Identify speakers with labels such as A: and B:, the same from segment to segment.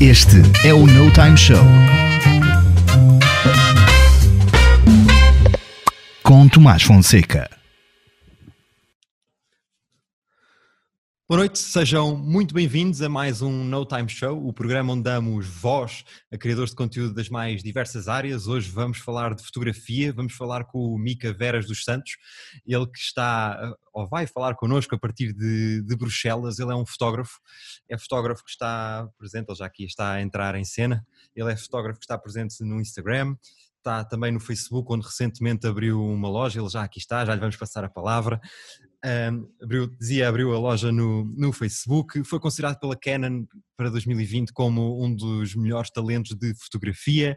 A: Este é o No Time Show. Com Tomás Fonseca.
B: Boa noite, sejam muito bem-vindos a mais um No Time Show, o programa onde damos voz a criadores de conteúdo das mais diversas áreas. Hoje vamos falar de fotografia, vamos falar com o Mica Veras dos Santos, ele que está, ou vai falar connosco a partir de, de Bruxelas. Ele é um fotógrafo, é fotógrafo que está presente, ele já aqui está a entrar em cena. Ele é fotógrafo que está presente no Instagram, está também no Facebook, onde recentemente abriu uma loja, ele já aqui está, já lhe vamos passar a palavra. Um, abriu, dizia, abriu a loja no, no Facebook, foi considerado pela Canon para 2020 como um dos melhores talentos de fotografia.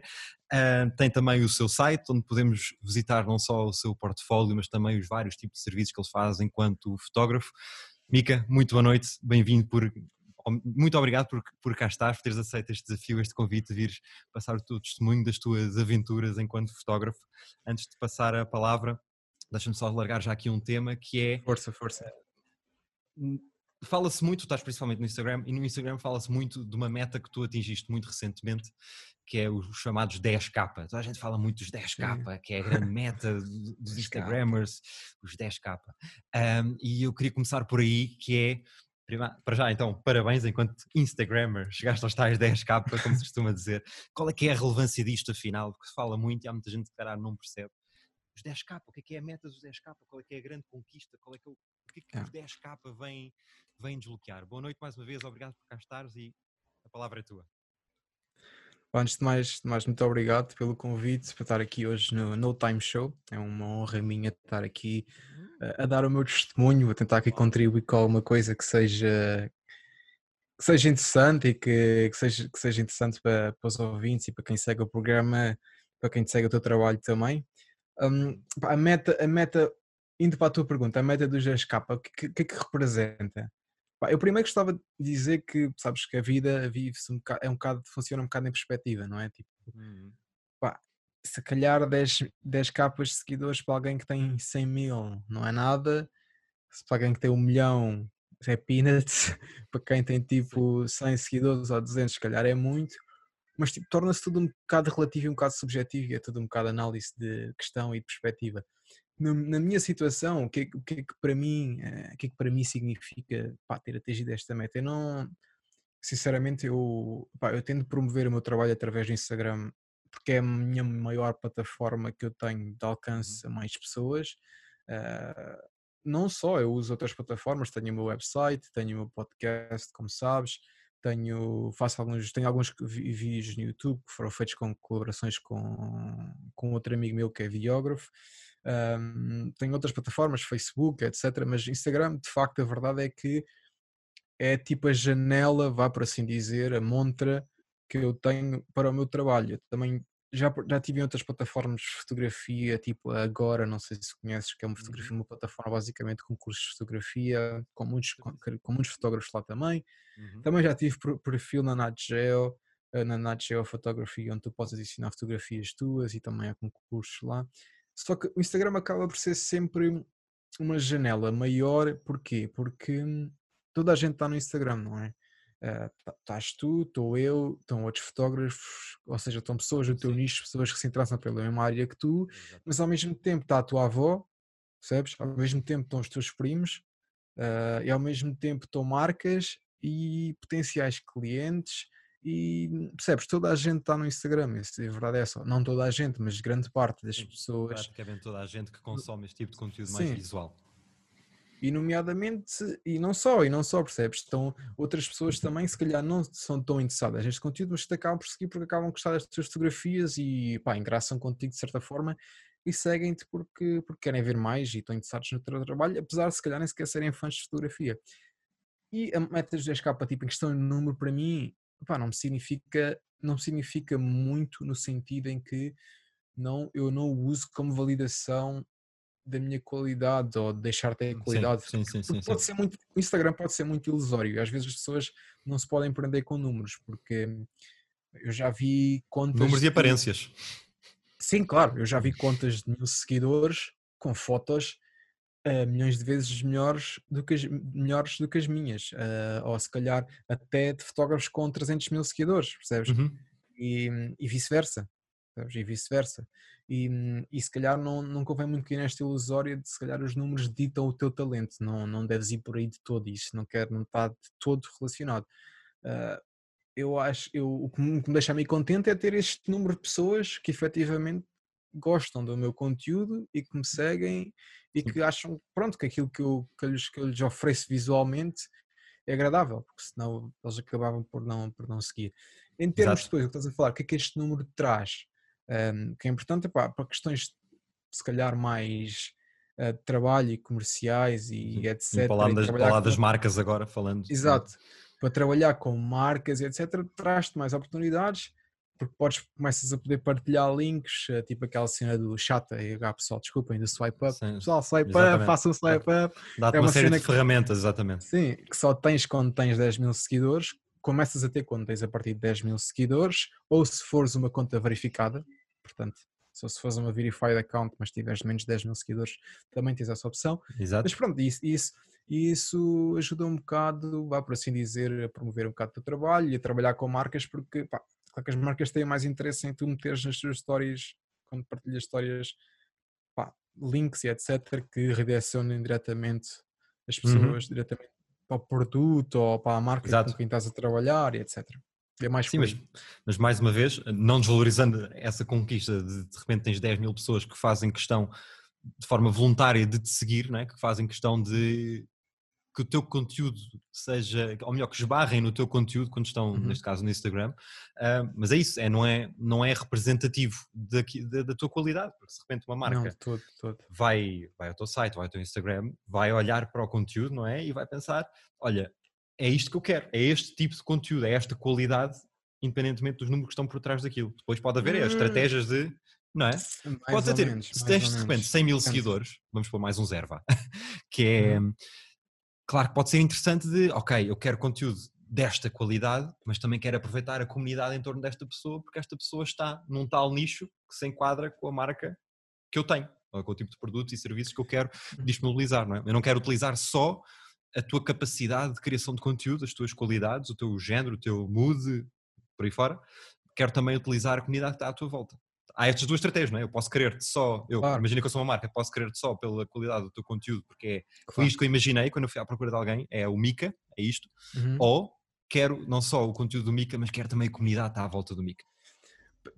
B: Uh, tem também o seu site, onde podemos visitar não só o seu portfólio, mas também os vários tipos de serviços que ele faz enquanto fotógrafo. Mica, muito boa noite, bem-vindo por. Muito obrigado por, por cá estar, por teres aceito este desafio, este convite de vires passar o teu testemunho das tuas aventuras enquanto fotógrafo. Antes de passar a palavra, deixa-me só largar já aqui um tema que é.
C: Força, força.
B: Fala-se muito, estás principalmente no Instagram, e no Instagram fala-se muito de uma meta que tu atingiste muito recentemente, que é os chamados 10k. Toda a gente fala muito dos 10k, Sim. que é a grande meta dos Instagrammers, os 10k. Um, e eu queria começar por aí, que é. Para já, então, parabéns enquanto Instagrammer, chegaste aos tais 10k, como se costuma dizer. Qual é que é a relevância disto, afinal? Porque se fala muito e há muita gente que, calhar, não percebe os 10k, o que é, que é a meta dos 10k, qual é que é a grande conquista, qual é que é o, o que é que é. os 10k vêm, vêm desbloquear. Boa noite mais uma vez, obrigado por cá estares e a palavra é tua.
C: Antes de mais, de mais, muito obrigado pelo convite para estar aqui hoje no No Time Show. É uma honra minha estar aqui a, uhum. a dar o meu testemunho, a tentar aqui contribuir com alguma coisa que seja que seja interessante e que, que, seja, que seja interessante para, para os ouvintes e para quem segue o programa, para quem segue o teu trabalho também. Um, a, meta, a meta, indo para a tua pergunta, a meta dos 10K, o que, que, é que representa? Eu primeiro gostava de dizer que, sabes, que a vida vive-se um bocado, é um bocado, funciona um bocado em perspectiva, não é? Tipo, uhum. pá, se calhar 10, 10 capas de seguidores para alguém que tem 100 mil não é nada, se para alguém que tem um milhão é peanuts, para quem tem tipo 100 seguidores ou 200 se calhar é muito, mas tipo, torna-se tudo um bocado relativo e um bocado subjetivo e é tudo um bocado análise de questão e de perspectiva. Na, na minha situação, o que, é, o que é que para mim, eh, o que é que para mim significa pá, ter atingido esta meta? Eu não, sinceramente, eu, pá, eu tento promover o meu trabalho através do Instagram porque é a minha maior plataforma que eu tenho de alcance uhum. a mais pessoas. Uh, não só, eu uso outras plataformas, tenho o meu website, tenho o meu podcast, como sabes, tenho, faço alguns, tenho alguns vídeos no YouTube que foram feitos com colaborações com, com outro amigo meu que é videógrafo. Um, tenho outras plataformas, Facebook, etc. Mas Instagram, de facto, a verdade é que é tipo a janela, vá por assim dizer, a montra que eu tenho para o meu trabalho. Também já, já tive em outras plataformas de fotografia, tipo agora, não sei se conheces, que é uma fotografia, uhum. uma plataforma basicamente com cursos de fotografia, com muitos, com, com muitos fotógrafos lá também. Uhum. Também já tive perfil na Nat Geo, eh, na Nat Geo Photography, onde tu podes adicionar fotografias tuas e também há concursos lá. Só que o Instagram acaba por ser sempre uma janela maior, porquê? Porque toda a gente está no Instagram, não é? Uh, estás tu, estou eu, estão outros fotógrafos, ou seja, estão pessoas do teu Sim. nicho, pessoas que se interessam pela mesma área que tu, Exato. mas ao mesmo tempo está a tua avó, percebes? Ao mesmo tempo estão os teus primos, uh, e ao mesmo tempo estão marcas e potenciais clientes e percebes, toda a gente está no Instagram, isso é verdade é só, não toda a gente, mas grande parte das Sim, pessoas.
B: Praticamente toda a gente que consome este tipo de conteúdo Sim. mais visual.
C: E nomeadamente, e não só, e não só, percebes? Estão outras pessoas também, se calhar não são tão interessadas neste conteúdo, mas te acabam por seguir porque acabam de gostar das tuas fotografias e pá, engraçam contigo de certa forma e seguem-te porque, porque querem ver mais e estão interessados no teu trabalho, apesar de se calhar nem sequer serem fãs de fotografia. E a meta dos 10k, tipo, em questão de número, para mim, pá, não me significa, não significa muito no sentido em que não, eu não o uso como validação da minha qualidade ou de deixar de ter qualidade.
B: Sim, sim, sim,
C: pode ser muito, o Instagram pode ser muito ilusório. Às vezes as pessoas não se podem prender com números, porque eu já vi contas.
B: Números e aparências.
C: Sim, claro, eu já vi contas de mil seguidores com fotos uh, milhões de vezes melhores do que as, melhores do que as minhas, uh, ou se calhar até de fotógrafos com 300 mil seguidores, percebes? Uhum. E, e vice-versa, e vice-versa. E, e se calhar não, não convém muito cair nesta ilusória de se calhar os números ditam o teu talento, não, não deves ir por aí de todo, isso não quer, não está de todo relacionado. Uh, eu acho, eu, o que me, deixa meio contente é ter este número de pessoas que efetivamente gostam do meu conteúdo e que me seguem e que acham, pronto, que aquilo que eu, que eu, lhes, que eu lhes ofereço visualmente é agradável, porque senão eles acabavam por não, por não seguir. Em termos Exato. depois, o que estás a falar, o que é que este número traz? Um, que é importante para questões se calhar mais uh, de trabalho e comerciais e Sim. etc.
B: Falar, das, falar das marcas agora, falando.
C: Exato para trabalhar com marcas e etc., traz-te mais oportunidades, porque podes, começas a poder partilhar links, eh, tipo aquela cena do chata e H pessoal, desculpem, do swipe up. Sim, pessoal, swipe exatamente. up, façam swipe up.
B: Dá-te é uma, uma série de que, ferramentas, exatamente.
C: Sim, que só tens quando tens 10 mil seguidores, começas a ter quando tens a partir de 10 mil seguidores, ou se fores uma conta verificada, portanto, se fores uma verified account, mas tiveres menos de 10 mil seguidores, também tens essa opção.
B: Exato.
C: Mas pronto, isso, isso isso ajuda um bocado, vá por assim dizer, a promover um bocado o teu trabalho e a trabalhar com marcas, porque pá, claro que as marcas têm mais interesse em tu meteres nas tuas histórias, quando partilhas histórias, pá, links e etc., que redirecionem diretamente as uhum. pessoas uhum. diretamente para o produto ou para a marca Exato. com quem estás a trabalhar e etc. É mais
B: Sim, mas, mas, mais uma vez, não desvalorizando essa conquista de de repente tens 10 mil pessoas que fazem questão de forma voluntária de te seguir, não é? que fazem questão de que o teu conteúdo seja, ou melhor, que esbarrem no teu conteúdo quando estão, uhum. neste caso, no Instagram. Uh, mas é isso, é, não, é, não é representativo daqui, da, da, tua qualidade, porque se de repente uma marca
C: não, todo, todo.
B: Vai, vai ao teu site, vai ao teu Instagram, vai olhar para o conteúdo, não é? E vai pensar: olha, é isto que eu quero, é este tipo de conteúdo, é esta qualidade, independentemente dos números que estão por trás daquilo. Depois pode haver hum. estratégias de não é? Podes ter, menos, se tens de repente 100 mil seguidores, vamos pôr mais um zero, vá, que é, hum. Claro que pode ser interessante de, ok, eu quero conteúdo desta qualidade, mas também quero aproveitar a comunidade em torno desta pessoa, porque esta pessoa está num tal nicho que se enquadra com a marca que eu tenho, ou com o tipo de produtos e serviços que eu quero uhum. disponibilizar, não é? Eu não quero utilizar só a tua capacidade de criação de conteúdo, as tuas qualidades, o teu género, o teu mood, por aí fora, quero também utilizar a comunidade que está à tua volta há estas duas estratégias, não é? Eu posso querer-te só, eu claro. imagino que eu sou uma marca, posso querer-te só pela qualidade do teu conteúdo, porque é claro. isto que eu imaginei quando eu fui à procura de alguém, é o Mica, é isto, uhum. ou quero não só o conteúdo do Mica, mas quero também a comunidade que está à volta do Mica.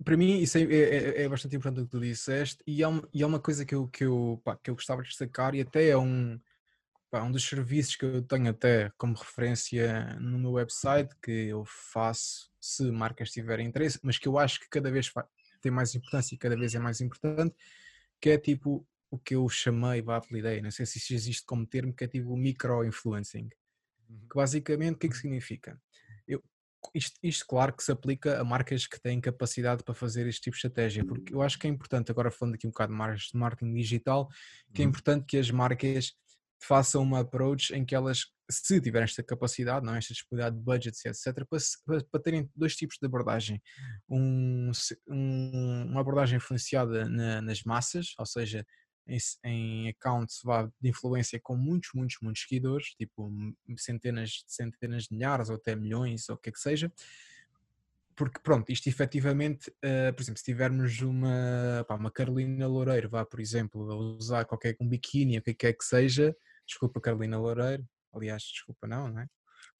C: Para mim isso é, é, é, é, bastante importante o que tu disseste e é uma, e é uma coisa que eu, que, eu, pá, que eu gostava de destacar e até é um, pá, um dos serviços que eu tenho até como referência no meu website que eu faço se marcas tiverem interesse, mas que eu acho que cada vez tem mais importância e cada vez é mais importante, que é tipo o que eu chamei, vá, apelidei, não sei se isso existe como termo, que é tipo micro-influencing. Uhum. Que basicamente o que é que significa? Eu, isto, isto, claro que se aplica a marcas que têm capacidade para fazer este tipo de estratégia, porque eu acho que é importante, agora falando aqui um bocado de marketing digital, que é uhum. importante que as marcas façam uma approach em que elas, se tiverem esta capacidade, não, é, esta disponibilidade de budgets, etc., para, para, terem dois tipos de abordagem. Um, um, uma abordagem influenciada na, nas massas, ou seja, em, em accounts de influência com muitos, muitos, muitos seguidores, tipo centenas, centenas de milhares ou até milhões, ou o que é que seja, porque pronto, isto efetivamente, uh, por exemplo, se tivermos uma, pá, uma Carolina Loureiro, vá, por exemplo, a usar qualquer um biquíni, o que quer que seja, desculpa Carolina Loureiro, aliás, desculpa não, não é?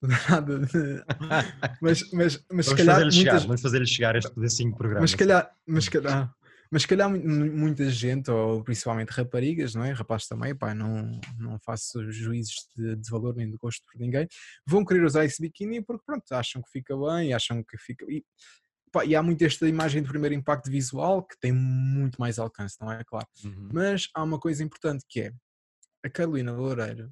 C: Nada de... mas, mas, mas se calhar.
B: Muitas... Chegar, vamos fazer-lhe chegar este pedacinho de programa.
C: Mas se calhar, mas calhar, mas calhar muita gente, ou principalmente raparigas, não é? Rapazes também, pá, não, não faço juízes de, de, valor nem de gosto por ninguém, vão querer usar esse biquíni porque, pronto, acham que fica bem, acham que fica. E, pá, e há muito esta imagem de primeiro impacto visual que tem muito mais alcance, não é? Claro. Uhum. Mas há uma coisa importante que é a Carolina Loureiro.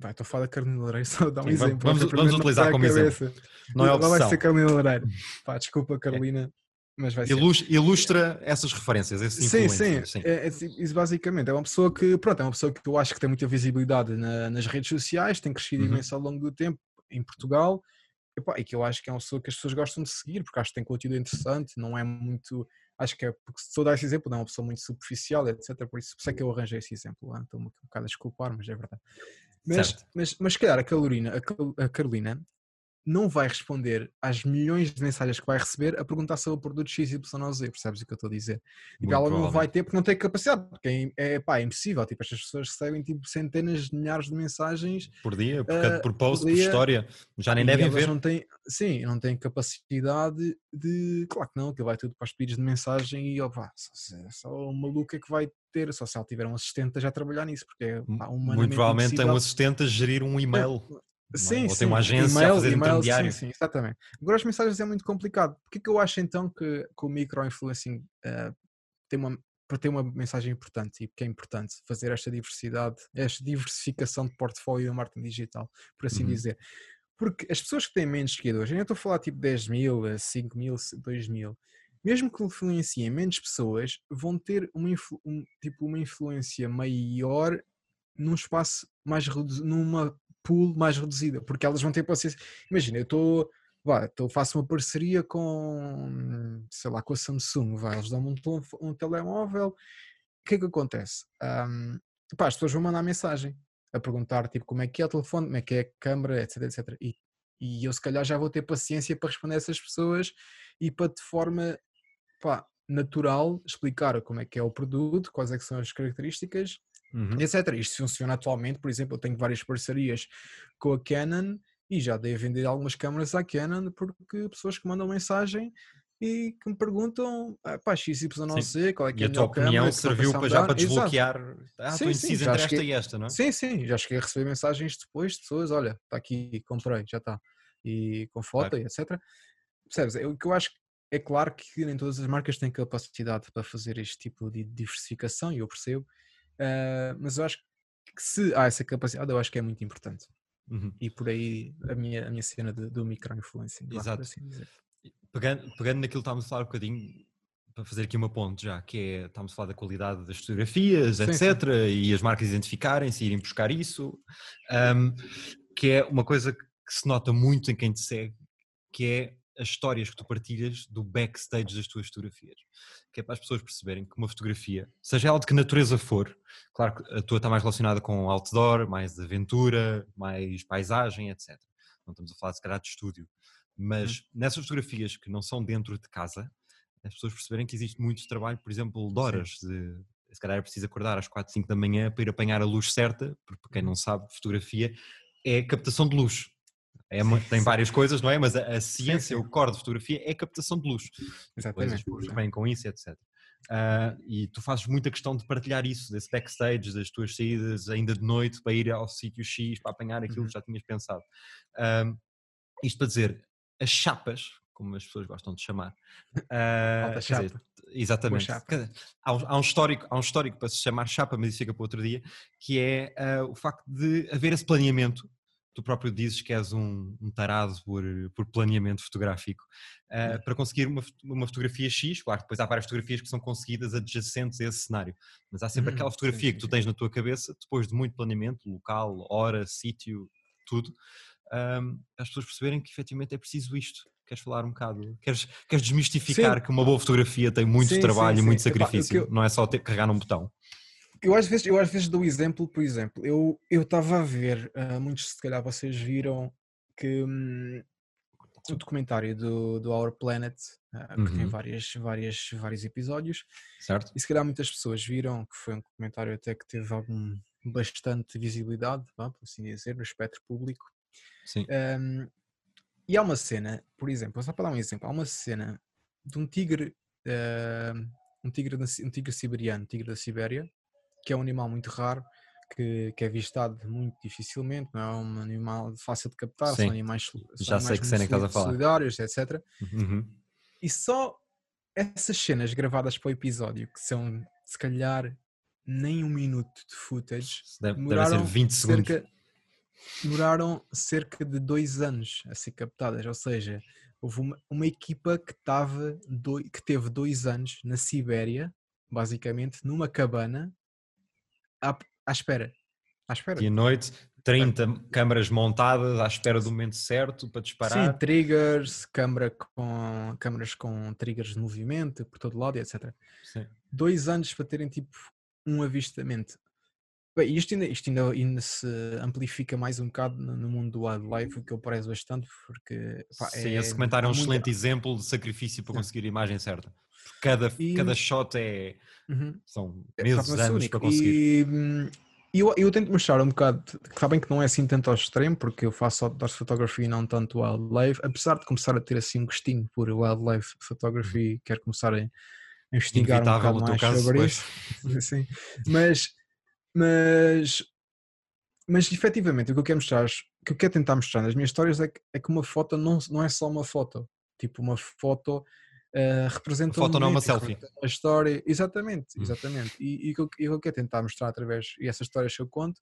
C: Vai, estou a falar da Carolina Loureiro, só dá um Sim, exemplo.
B: Vamos, vamos utilizar como exemplo. Não é opção.
C: Não vai ser Carolina Loureiro. Pá, desculpa, Carolina. É mas vai
B: ilustra, ilustra essas referências, esses
C: sim, sim, sim. É, é, isso basicamente é uma pessoa que, pronto, é uma pessoa que eu acho que tem muita visibilidade na, nas redes sociais, tem crescido uhum. imenso ao longo do tempo em Portugal, e, pá, e, que eu acho que é uma pessoa que as pessoas gostam de seguir, porque acho que tem conteúdo interessante, não é muito, acho que é porque se a dar esse exemplo, não é uma pessoa muito superficial, etc. Por isso, por isso é que eu arranjei esse exemplo. Estou-me um bocado a desculpar, mas é verdade. Mas,
B: Certo.
C: mas, mas se calhar a Carolina, a Carolina não vai responder às milhões de mensagens que vai receber a perguntar sobre o produto XYZ, percebes o que eu estou a dizer? Tipo,
B: Muito
C: ela não vai ter porque não tem capacidade, porque é, é, pá, é impossível. Tipo, estas pessoas recebem tipo, centenas de milhares de mensagens
B: Por dia, por, cada- por post,
C: por
B: por história. Já nem
C: e
B: devem ver.
C: não têm, sim, não têm capacidade de. Claro que não, que vai tudo para os pedidos de mensagem e ó, pá, só, só o maluco é que vai ter, só se ela tiver um assistente a já trabalhar nisso, porque é pá,
B: Muito provavelmente tem um assistente a gerir um e-mail.
C: Sim,
B: Ou
C: sim.
B: tem uma agência a
C: e-mail,
B: fazer
C: e-mail,
B: intermediário.
C: Sim, sim, exatamente. Agora as mensagens é muito complicado. Porquê que eu acho então que, que o micro-influencing eh, tem uma, para ter uma mensagem importante e porque é importante fazer esta diversidade, esta diversificação de portfólio e marketing digital, por assim
B: Uhum.
C: dizer. Porque as pessoas que têm menos seguidores, eu nem estou a falar tipo 10 mil, eh, 5 mil, 2 mil, mesmo que influenciem menos pessoas, vão ter uma, influ- um- tipo, uma influência maior num espaço mais reduzido, numa pool mais reduzida, porque elas vão ter paciência. Imagina, eu estou, vá, estou faço uma parceria com, sei lá, com a Samsung, vai, eles dão-me um, um telemóvel, o que é que acontece? Ahm, pá, as pessoas vão mandar mensagem a perguntar tipo como é que é o telefone, como é que é a câmera, etc, etc. E, e eu se calhar já vou ter paciência para responder a essas pessoas e para de forma pá, natural explicar como é que é o produto, quais é são as características
B: Uhum.
C: etc. Isto funciona atualmente, por exemplo, eu tenho várias parcerias com a Canon e já dei a vender algumas câmaras à Canon porque pessoas que mandam mensagem e que me perguntam, ah, pá, XYZ, qual é que
B: E
C: é
B: a tua opinião
C: que
B: serviu para já para desbloquear. Ah,
C: Sim,
B: estou indeciso entre esta e esta, não é?
C: Sim, sim, já cheguei a receber mensagens depois de pessoas, olha, está aqui, comprei, já está. E com foto
B: Claro.
C: e etc. Percebes? O que eu acho é claro que nem todas as marcas têm capacidade para fazer este tipo de diversificação, e eu percebo, ah, mas eu acho que se há essa capacidade, eu acho que é muito importante.
B: Uhum.
C: E por aí a minha, a minha cena de- do micro-influencing.
B: Exato.
C: assim.
B: Pegando, pegando naquilo que estávamos a falar um bocadinho, para fazer aqui uma ponte já, que é, estamos a falar da qualidade das fotografias,
C: Sim,
B: etc. E as marcas identificarem-se, irem buscar isso, ahm, que é uma coisa que se nota muito em quem te segue, que é as histórias que tu partilhas do backstage das tuas fotografias. Que é para as pessoas perceberem que uma fotografia, seja ela de que natureza for, claro que a tua está mais relacionada com outdoor, mais aventura, mais paisagem, etc. Não estamos a falar se calhar de estúdio. Mas nessas fotografias que não são dentro de casa, as pessoas perceberem que existe muito trabalho, por exemplo, de horas. De, se calhar é preciso acordar às 4, 5 da manhã para ir apanhar a luz certa, porque para quem não sabe, fotografia é captação de luz. É tem várias coisas, não é? Mas a, a ciência,
C: sim.
B: o core de fotografia é captação de luz.
C: Exatamente.
B: que vêm com isso, etc. Ah, e tu fazes muita questão de partilhar isso, desse backstage, das tuas saídas ainda de noite para ir ao sítio X para apanhar aquilo
C: Uhum.
B: que já tinhas pensado. Ah, isto para dizer, as chapas, como as pessoas gostam de chamar.
C: Alta
B: quer dizer,
C: chapa.
B: exatamente.
C: chapa.
B: Há, um- há um histórico, há um histórico para se chamar chapa, mas isso fica para outro dia, que é ah, o facto de haver esse planeamento. Tu próprio dizes que és um, um tarado por, por planeamento fotográfico. ah, para conseguir uma, uma fotografia X, claro depois há várias fotografias que são conseguidas adjacentes a esse cenário, mas há sempre
C: Uhum,
B: aquela
C: sim,
B: fotografia
C: sim,
B: que tu
C: sim.
B: tens na tua cabeça, depois de muito planeamento, local, hora, sítio, tudo, ahm, as pessoas perceberem que efetivamente é preciso isto. Queres falar um bocado? Queres, queres desmistificar que uma boa fotografia tem muito
C: Sim, sim,
B: trabalho e
C: sim.
B: muito
C: Epá,
B: sacrifício,
C: eu-
B: não é só ter carregar num botão.
C: Eu às vezes, eu às vezes dou exemplo, por exemplo, eu eu estava a ver, ah, muitos se calhar vocês viram que hum, o documentário do, do Our Planet, ah, que tem
B: Uhum.
C: várias, várias, vários episódios,
B: Certo?
C: e se calhar muitas pessoas viram que foi um documentário até que teve algum bastante visibilidade, vá, por assim dizer, no espectro público.
B: Sim.
C: Um, e há uma cena, por exemplo, só para dar um exemplo, há uma cena de um tigre, um, um tigre, um tigre siberiano, tigre da Sibéria, que é um animal muito raro, que, que é avistado muito dificilmente, não é um animal fácil de captar,
B: Sim.
C: são animais, são
B: Já sei que cena é que estás a falar.
C: solidários, etc.
B: Uhum.
C: E só essas cenas gravadas para o episódio, que são se calhar nem um minuto de footage,
B: Deve,
C: demoraram
B: 20 segundos.
C: cerca, demoraram cerca de dois anos a ser captadas, ou seja, houve uma, uma equipa que, tava doi- que teve dois anos na Sibéria, basicamente, numa cabana, à, à espera. À espera.
B: E noite, 30 câmaras montadas à espera do momento certo para disparar.
C: Sim, triggers, câmara com, câmaras com triggers de movimento por todo lado, etc.
B: Sim.
C: Dois anos para terem tipo um avistamento. Bem, isto ainda, isto ainda, ainda se amplifica mais um bocado no, mundo do wildlife, o que eu prezo bastante, porque pá,
B: Sim,
C: é,
B: esse comentário é um excelente exemplo de sacrifício para conseguir a imagem certa. Cada,
C: E-
B: cada shot é.
C: Uhum.
B: São
C: É,
B: meses,
C: torna-se
B: anos para conseguir.
C: E hum, eu, eu tento mostrar um bocado, sabem que não é assim tanto ao extremo, porque eu faço outdoor photography e não tanto wildlife, apesar de começar a ter assim um gostinho por wildlife photography, quero começar a investigar um.
B: Inevitável
C: bocado
B: no teu
C: mais
B: caso,
C: sobre isso. Sim. Mas, mas, mas efetivamente o que eu quero mostrar, o que eu quero tentar mostrar nas minhas histórias é que, é que uma foto não, não é só uma foto. Tipo, uma foto eh, representa
B: Uma foto
C: um
B: não é uma selfie.
C: uma história, exatamente,
B: Hum.
C: exatamente. E, e o que eu- e que eu quero tentar mostrar através, e essas histórias que eu conto,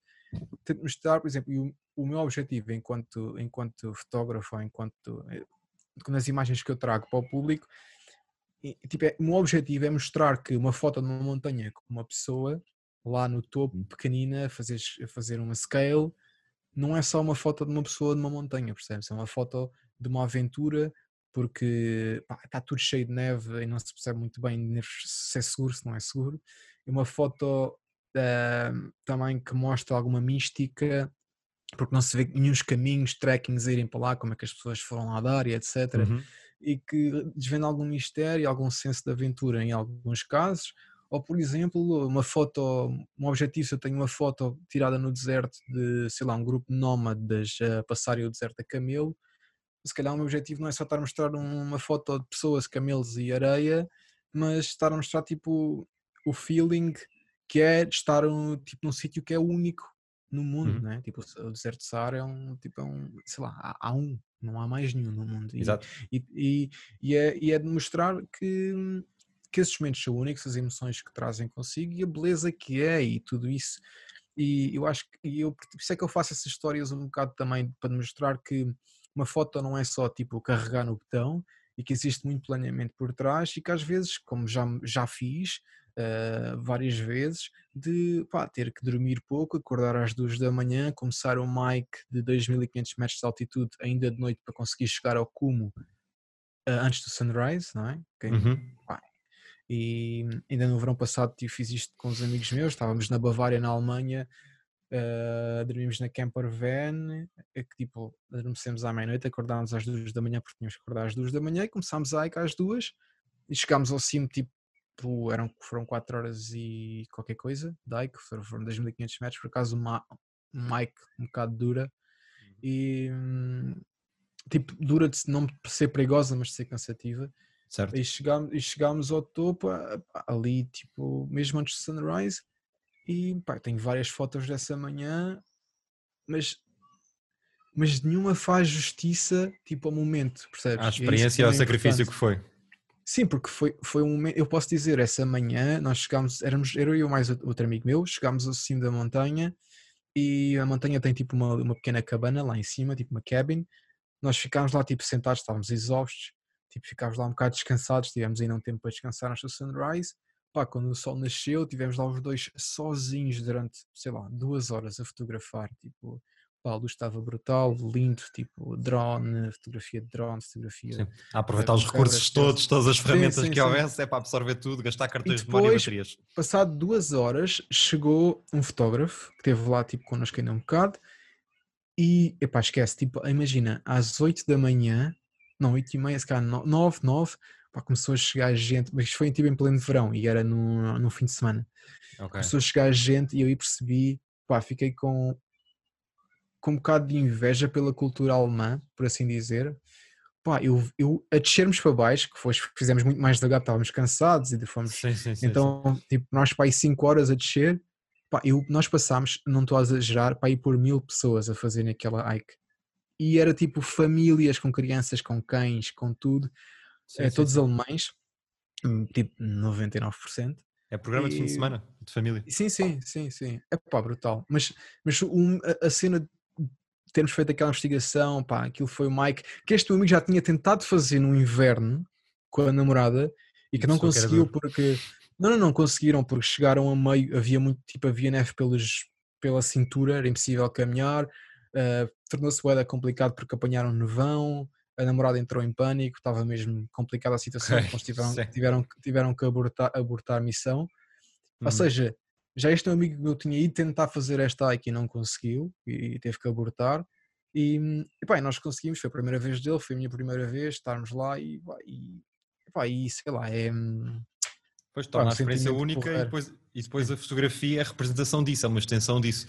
C: tento mostrar, por exemplo, e o, o meu objetivo enquanto, enquanto fotógrafo, enquanto eh, nas imagens que eu trago para o público, e, tipo, é, o meu objetivo é mostrar que uma foto de uma montanha com uma pessoa lá no topo,
B: Hum.
C: pequenina, a fazer, a fazer uma scale, não é só uma foto de uma pessoa numa montanha, percebes? É uma foto de uma aventura, porque pá, está tudo cheio de neve e não se percebe muito bem se é seguro, se não é seguro. E uma foto ah, também que mostra alguma mística, porque não se vê nenhum caminhos, trekkings a irem para lá, como é que as pessoas foram lá dar e etc
B: Uhum.
C: e que desvenda algum mistério, algum senso de aventura em alguns casos, ou por exemplo, uma foto, um objetivo, se eu tenho uma foto tirada no deserto de, sei lá, um grupo nómadas a passarem o deserto a camelo, se calhar o meu objetivo não é só estar a mostrar um- uma foto de pessoas, camelos e areia, mas estar a mostrar tipo o feeling que é de estar um, tipo, num sítio que é único no mundo,
B: Uhum.
C: né? Tipo, o deserto de Saara é um, tipo, é um, sei lá, há, há um, não há mais nenhum no mundo. E-
B: Exato.
C: e, e, e é, e é de mostrar que, que esses momentos são únicos, as emoções que trazem consigo e a beleza que é e tudo isso. E eu acho que e eu, por isso é que eu faço essas histórias um bocado também para mostrar que uma foto não é só tipo carregar no botão e que existe muito planeamento por trás e que às vezes, como já, já fiz eh, várias vezes, de pá, ter que dormir pouco, acordar às duas da manhã, começar um mic de 2500 metros de altitude ainda de noite para conseguir chegar ao cume eh, antes do sunrise, não é? Quem-
B: Uhum.
C: E ainda no verão passado tive, fiz isto com os amigos meus, estávamos na Bavária, na Alemanha, eh, dormimos na camper van, eh, que tipo, adormecemos à meia-noite, acordámos às duas da manhã porque tínhamos que acordar às duas da manhã e começámos a hike às duas e chegámos ao cimo tipo, eram, foram 4 horas e qualquer coisa, de hike, foram, foram 2500 metros, por acaso uma, uma hike um bocado dura e hum, tipo, dura de não ser perigosa, mas de ser cansativa.
B: Certo.
C: E chegámos, e chegámos ao topo, ali, tipo, mesmo antes do sunrise, e pá, tenho várias fotos dessa manhã, mas, mas nenhuma faz justiça, tipo, ao momento, percebes?
B: A
C: E é
B: experiência e
C: que
B: ao
C: é
B: sacrifício
C: importante.
B: que foi.
C: Sim, porque foi, foi um momento, eu posso dizer, essa manhã nós chegámos, éramos, era eu e mais outro outro amigo meu, chegámos ao cimo da montanha e a montanha tem tipo uma, uma pequena cabana lá em cima, tipo uma cabin. Nós ficámos lá tipo sentados, estávamos exaustos, tipo ficámos lá um bocado descansados, tivemos ainda um tempo para descansar antes do sunrise. Pá, quando o sol nasceu, tivemos lá os dois sozinhos durante, sei lá, duas horas a fotografar, tipo, pá, a luz estava brutal, lindo, tipo, drone, fotografia de drone, fotografia
B: Sim. A aproveitar os recursos todos, todas as ferramentas
C: sim,
B: que
C: sim.
B: houvesse, é para absorver tudo, gastar cartões de memória e
C: depois-
B: baterias.
C: Passado duas horas, chegou um fotógrafo que esteve lá tipo connosco ainda um bocado e, epá, esquece, tipo, imagina, às 8 da manhã, não, 8 e meia, se calhar 9, 9, pá, começou a chegar gente, mas isto foi tipo em pleno verão e era no, no fim de semana.
B: Ok.
C: Começou a chegar gente e eu aí percebi, pá, fiquei com, com um bocado de inveja pela cultura alemã, por assim dizer. Pá, eu, eu a descermos para baixo, que foi, fizemos muito mais devagar, estávamos cansados e fomos
B: Sim, sim, sim.
C: então, tipo, nós para aí 5 horas a descer, pá, eu, nós passámos, não estou a exagerar, para ir por mil pessoas a fazerem aquela hike. E era tipo famílias com crianças, com cães, com tudo,
B: sim,
C: eh,
B: sim,
C: todos alemães, hum, tipo 99%.
B: É programa de fim de
C: e-
B: semana, de família.
C: Sim, sim, sim, sim. É pá, brutal. Mas, mas um- a, a cena de termos feito aquela investigação, pá, aquilo foi o Mike, que este meu amigo já tinha tentado fazer no inverno com a namorada e que não conseguiu porque. Não, não, não conseguiram porque chegaram a meio, havia muito, tipo, havia neve pelos, pela cintura, era impossível caminhar, uh, tornou-se bué complicado porque apanharam nevão, a namorada entrou em pânico, estava mesmo complicada a situação, okay, eles tiveram, tiveram, tiveram que abortar, abortar a missão. Ou uhum. seja, já este amigo meu tinha ido tentar fazer esta hike e não conseguiu, e teve que abortar. E, e pá, nós conseguimos, foi a primeira vez dele, foi a minha primeira vez, estarmos lá e, e, pá, e sei lá, é.
B: Pois torna a experiência única e depois, e depois a fotografia é a representação disso, é uma extensão disso.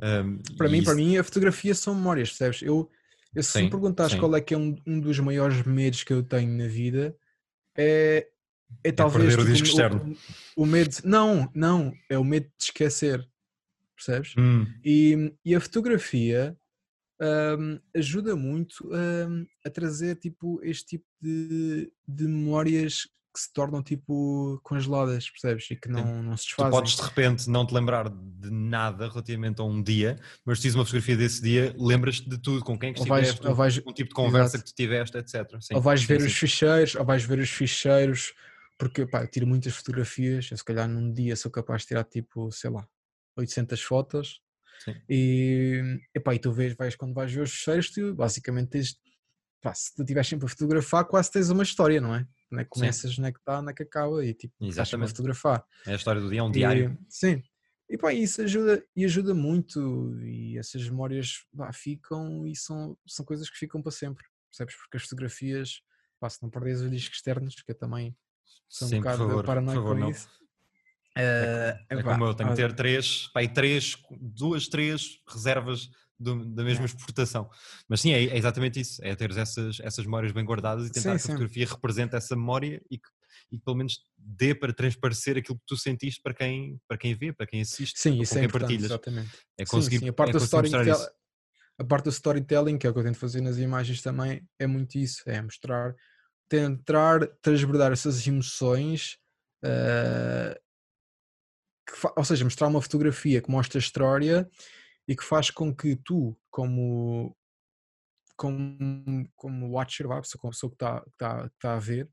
C: Um, para mim, isso... para mim, a fotografia são memórias, percebes? Eu, eu se sim, me perguntares qual é que é um, um dos maiores medos que eu tenho na vida, é, é, é talvez.
B: Perder o tipo, disco externo.
C: O, o, medo. Não, não, é o medo de esquecer, percebes? Hum. E, e a fotografia um, ajuda muito um, a trazer tipo, este tipo de, de memórias que se tornam tipo congeladas, percebes? E que não, não se desfazem.
B: Tu podes de repente não te lembrar de nada relativamente a um dia, mas se uma fotografia desse dia, lembras-te de tudo, com quem que estiveste, vais, vais, um tipo de conversa exato. que tu tiveste, etc.
C: Sim, ou vais ver sim, os ficheiros, ou vais ver os ficheiros, porque pá, eu tiro muitas fotografias, eu se calhar num dia sou capaz de tirar tipo, sei lá, 800 fotos, Sim. E, epá, e tu vês, vais, quando vais ver os fecheiros, tu basicamente tens, pá, se tu estiveres sempre a fotografar, quase tens uma história, não é? Não é que começas, não é que está, não é que acaba, e tipo, estás a fotografar.
B: É a história do dia, é um diário.
C: E, sim. E pá, isso ajuda, e ajuda muito, e essas memórias pá, ficam, e são, são coisas que ficam para sempre, percebes? Porque as fotografias, pá, se não perdes os discos externos, que eu também sou Sim, um bocado paranoico com não. isso
B: é, é como eu, tenho que ter três, pá, três, duas, três reservas do, da mesma é. exportação. Mas sim, é, é, exatamente isso, é ter essas, essas memórias bem guardadas e tentar sim, que a fotografia represente essa memória e que, e que pelo menos dê para transparecer aquilo que tu sentiste para quem, para quem vê, para quem assiste,
C: sim, isso
B: com
C: é
B: quem partilhas.
C: Exatamente.
B: É conseguir, sim,
C: sim. A, parte é do storytelling, a parte do storytelling, que é o que eu tento fazer nas imagens também, é muito isso, é mostrar, tentar transbordar essas emoções uh, ou seja, mostrar uma fotografia que mostra a história e que faz com que tu, como como, como watcher, vá, como pessoa que está tá, tá a ver,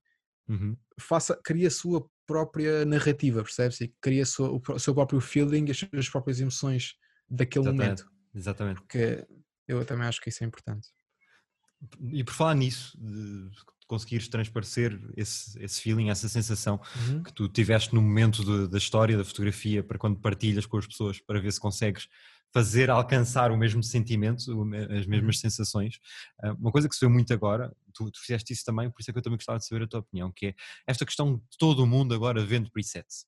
C: uhum. faça, cria a sua própria narrativa, percebes? E cria sua, o seu próprio feeling, as suas próprias emoções daquele
B: Exatamente.
C: momento.
B: Exatamente.
C: Porque eu também acho que isso é importante.
B: E por falar nisso, de conseguires transparecer esse, esse feeling, essa sensação uhum. que tu tiveste no momento de, da história, da fotografia, para quando partilhas com as pessoas, para ver se consegues fazer alcançar o mesmo sentimento, as mesmas uhum. sensações. Ah, uma coisa que se vê muito agora, tu, tu, fizeste isso também, por isso é que eu também gostava de saber a tua opinião, que é esta questão de todo o mundo agora vende presets.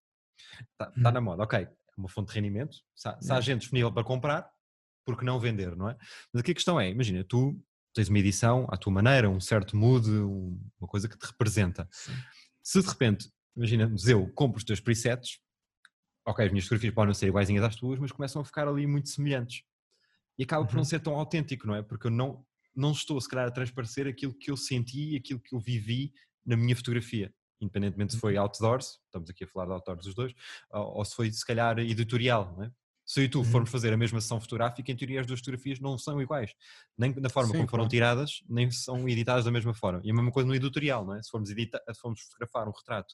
B: Está tá uhum. na moda, ok, é uma fonte de rendimento, se há, se há gente disponível para comprar, por que não vender, não é? Mas aqui a questão é, imagina, tu tens uma edição à tua maneira, um certo mood, uma coisa que te representa. Sim. Se de repente, imagina, eu compro os teus presets, ok, as minhas fotografias podem não ser iguaizinhas às tuas, mas começam a ficar ali muito semelhantes. E acaba por não uhum. ser tão autêntico, não é? Porque eu não, não estou, se calhar, a transparecer aquilo que eu senti, aquilo que eu vivi na minha fotografia. Independentemente se foi uhum. outdoors, estamos aqui a falar de outdoors os dois, ou, ou se foi, se calhar, editorial, não é? Se eu e tu uhum. formos fazer a mesma sessão fotográfica, em teoria as duas fotografias não são iguais. Nem na forma Sim, como foram tiradas, nem são editadas da mesma forma. E a mesma coisa no editorial, não é? Se formos, edita, se formos fotografar um retrato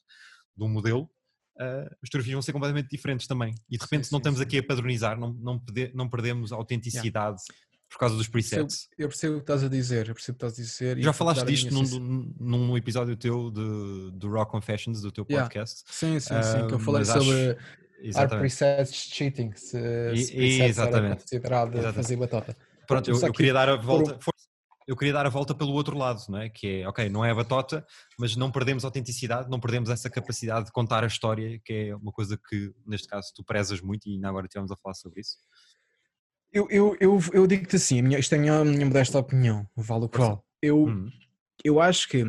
B: de um modelo, uh, as fotografias vão ser completamente diferentes também. E de repente sim, não sim, estamos sim. aqui a padronizar, não, não, pede, não perdemos a autenticidade yeah. por causa dos presets.
C: Eu percebo, o que estás a dizer, eu percebo o que estás a dizer.
B: Já falaste disto num, num, episódio teu de, do Raw Confessions, do teu podcast.
C: Yeah. Sim, sim, sim, que eu falei sobre... Acho Exatamente. Are presets cheating? Se, se presets
B: exatamente.
C: considerado exatamente. fazer batota.
B: Pronto, eu, eu, queria dar a volta. Por... Eu queria dar a volta pelo outro lado, não é? Que é, ok, não é a batota, mas não perdemos autenticidade, não perdemos essa capacidade de contar a história, que é uma coisa que, neste caso, tu prezas muito e ainda agora estivemos a falar sobre isso.
C: Eu, eu, eu, eu digo-te assim, minha, isto é a minha, minha modesta opinião, vale o qual. Eu, hum. eu acho que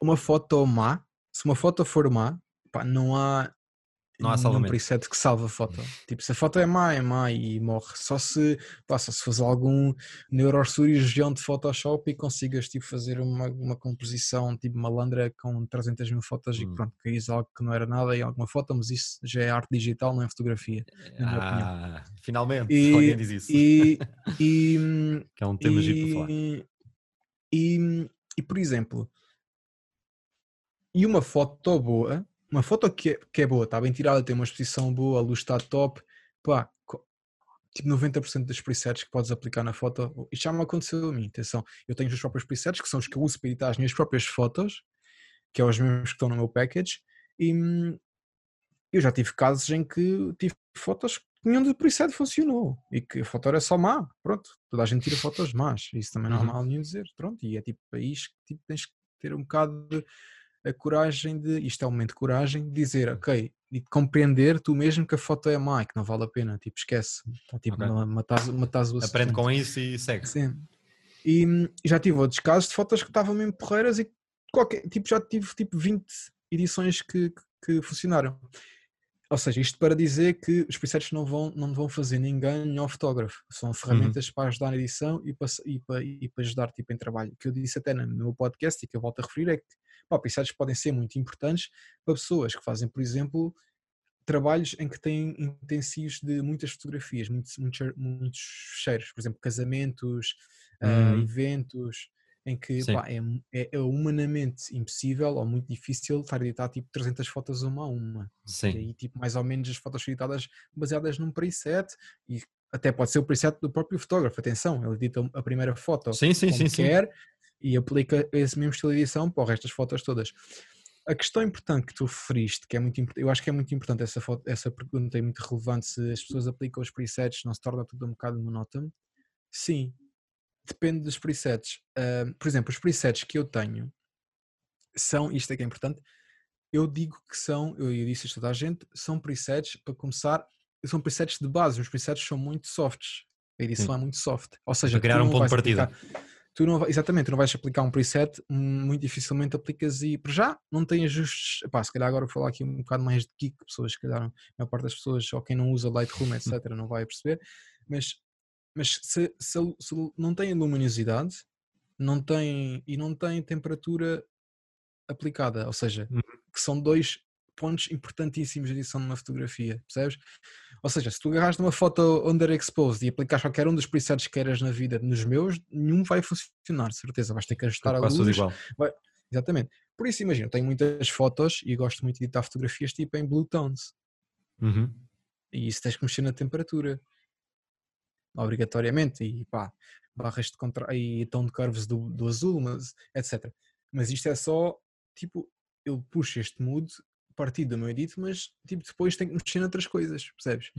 C: uma foto má, se uma foto for má, pá, não há
B: não há salvamento.
C: Num preset que salva a foto. Tipo, se a foto é má, é má e morre. Só se, pá, só se faz algum neurocirurgião de Photoshop e consigas tipo, fazer uma, uma composição tipo malandra com 300 mil fotos hum. e pronto, caís algo que não era nada em alguma foto, mas isso já é arte digital, não é fotografia.
B: Ah, finalmente, e, alguém diz isso.
C: E, e,
B: que é um tema giro para falar.
C: E, e, por exemplo, e uma foto boa uma foto que é, que é boa, está bem tirada, tem uma exposição boa, a luz está top, pá, tipo 90% dos presets que podes aplicar na foto. Isto já me aconteceu a mim, atenção. Eu tenho os meus próprios presets, que são os que eu uso para editar as minhas próprias fotos, que é os mesmos que estão no meu package, e hum, eu já tive casos em que tive fotos que nenhum do preset funcionou e que a foto era só má. Pronto, toda a gente tira fotos más, isso também não há
B: Uhum.
C: mal nenhum dizer. Pronto, e é tipo país que tipo, tens que ter um bocado de a coragem de, isto é um momento de coragem, de dizer, ok, e de compreender tu mesmo que a foto é má e que não vale a pena, tipo, esquece. Tá, tipo,
B: Ok.
C: ma- matas, matas o
B: Aprende
C: assunto.
B: com isso e segue.
C: Sim. E hum, já tive outros casos de fotos que estavam mesmo porreiras e qualquer, tipo, já tive tipo 20 edições que, que, funcionaram. Ou seja, isto para dizer que os presets não vão, não vão fazer ninguém melhor fotógrafo. São ferramentas para ajudar na edição e para, e para, e para ajudar tipo, em trabalho. O que eu disse até no meu podcast e que eu volto a referir é que presets podem ser muito importantes para pessoas que fazem, por exemplo, trabalhos em que têm intensivos de muitas fotografias, muitos, muitos, muitos cheiros, por exemplo, casamentos,
B: Uhum.
C: eventos, em que pá, é, é- é humanamente impossível ou muito difícil estar a editar tipo 300 fotos uma a uma. E
B: Sim.
C: aí, tipo, mais ou menos as fotos são editadas baseadas num preset e até pode ser o preset do próprio fotógrafo. Atenção, ele edita a primeira foto
B: Sim, sim,
C: como
B: sim, sim.
C: E aplica esse mesmo estilo de edição para o resto das fotos todas. A questão importante que tu referiste, que é muito importante, eu acho que é muito importante essa, foto, essa pergunta, é muito relevante se as pessoas aplicam os presets, não se torna tudo um bocado monótono. Sim, depende dos presets. Ah, por exemplo, os presets que eu tenho são, isto é que é importante, eu digo que são, eu disse isto a toda a gente, são presets, para começar, são presets de base, os presets são muito softs, a edição
B: Sim.
C: é muito soft. Ou seja,
B: Para criar um ponto de partida.
C: aplicar- tu não, exatamente, tu não vais aplicar um preset, hum, muito dificilmente aplicas e, para já, não tem ajustes, Epá, se calhar agora vou falar aqui um bocado mais de geek, pessoas, se calhar, a maior parte das pessoas, ou quem não usa Lightroom, etc., não vai perceber, mas, mas se, se, se não tem luminosidade, não tem, e não tem temperatura aplicada, ou seja,
B: Uhum.
C: que são dois pontos importantíssimos de edição numa fotografia, percebes? Ou seja, se tu agarras numa foto underexposed e aplicares qualquer um dos presets que queiras na vida nos meus, nenhum vai funcionar, certeza, vais ter que ajustar a luz,
B: igual.
C: exatamente. Por isso, imagina, tenho muitas fotos e gosto muito de editar fotografias tipo em blue tones,
B: Uhum.
C: e isso tens que mexer na temperatura, obrigatoriamente, e pá, barras de contra e tom de curves do, do azul, mas, etc. Mas isto é só, tipo, eu puxo este mood a partir do meu edit, mas tipo, depois tenho que mexer noutras coisas, percebes?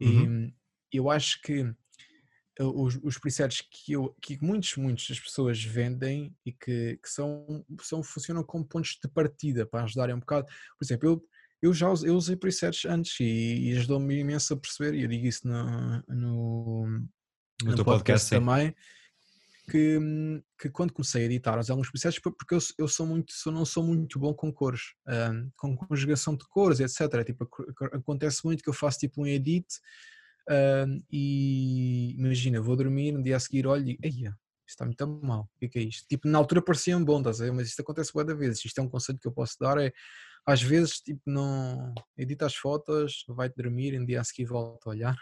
C: E
B: Uhum.
C: eu acho que uh, os, os presets que, eu, que muitos, muitas das pessoas vendem e que, que são, são, funcionam como pontos de partida para ajudarem um bocado. Por exemplo, eu, eu já usei, eu usei presets antes e, e ajudou-me imenso a perceber, e eu digo isso no, no,
B: No
C: no
B: podcast,
C: podcast
B: sim.
C: Que, que quando comecei a editar alguns presets, foi porque eu, eu sou muito, sou, não sou muito bom com cores, hum, com conjugação de cores, etc. Tipo, ac- acontece muito que eu faço tipo um edit hum, e imagina, vou dormir, no dia a seguir olho e digo, "Eia, isto está muito mal, o que é que é isto? Tipo, na altura parecia-me bom, estás a ver? mas isto acontece várias vezes. Isto é um conselho que eu posso dar, é às vezes, tipo, não edita as fotos, vai-te dormir no dia a seguir volta a olhar.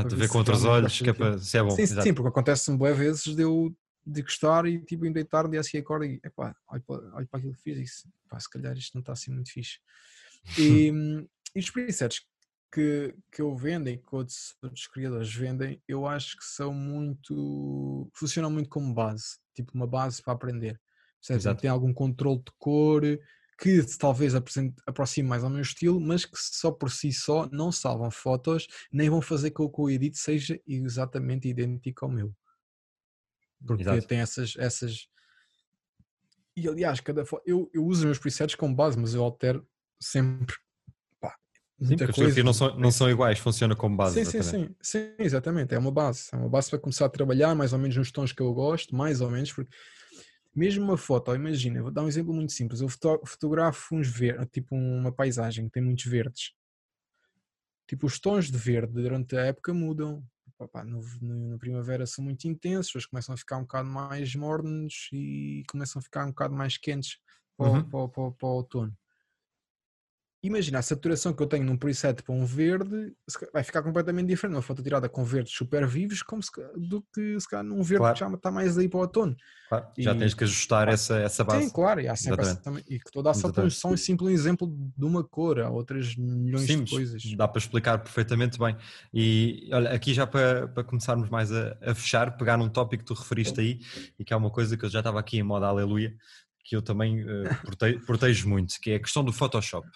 B: Exato,
C: ver se
B: com outros olhos, que é para se é bom.
C: sim,
B: exato.
C: sim, porque acontece-me boas vezes de eu de gostar e tipo em deitar no dia a seguir acordo e epá, olho para, olho para aquilo que fiz e disse, pá, se calhar isto não está assim muito fixe. E, hum, e os presets que, que eu vendo e que outros, outros criadores vendem, eu acho que são muito. funcionam muito como base, tipo uma base para aprender. Tem algum controle de cor que talvez aproxime mais ao meu estilo, mas que só por si só não salvam fotos, nem vão fazer com que o edit seja exatamente idêntico ao meu. Porque
B: Exato.
C: tem essas, essas. E aliás, cada fo... eu, eu uso os meus presets como base, mas eu altero sempre
B: Sim, porque as fotografias
C: coisa.
B: não são, não são iguais, funciona como base.
C: Sim, sim, sim, sim, exatamente. É uma base. É uma base para começar a trabalhar mais ou menos nos tons que eu gosto, mais ou menos, porque mesmo uma foto, imagina, vou dar um exemplo muito simples. Eu foto- fotografo uns verdes, tipo uma paisagem que tem muitos verdes. Tipo, os tons de verde durante a época mudam. Opa, no, no- na primavera são muito intensos, depois começam a ficar um bocado mais mornos e começam a ficar um bocado mais quentes para,
B: Uhum.
C: para para o- para o outono. Imagina a saturação que eu tenho num preset para um verde vai ficar completamente diferente uma foto tirada com verdes super vivos como se do que se calhar num verde
B: Claro.
C: que já está mais aí para o outono.
B: Claro, já
C: E-
B: tens que ajustar
C: Pá,
B: essa, essa base.
C: Sim, claro, e há sempre essa, também, e que toda a saturação é simples um exemplo de uma cor, há outras milhões
B: Sim,
C: de coisas.
B: dá para explicar perfeitamente bem. E olha, aqui já para, para começarmos mais a, a fechar, pegar num tópico que tu referiste aí e que é uma coisa que eu já estava aqui em moda aleluia, que eu também eh, prote- protejo muito, que é a questão do Photoshop.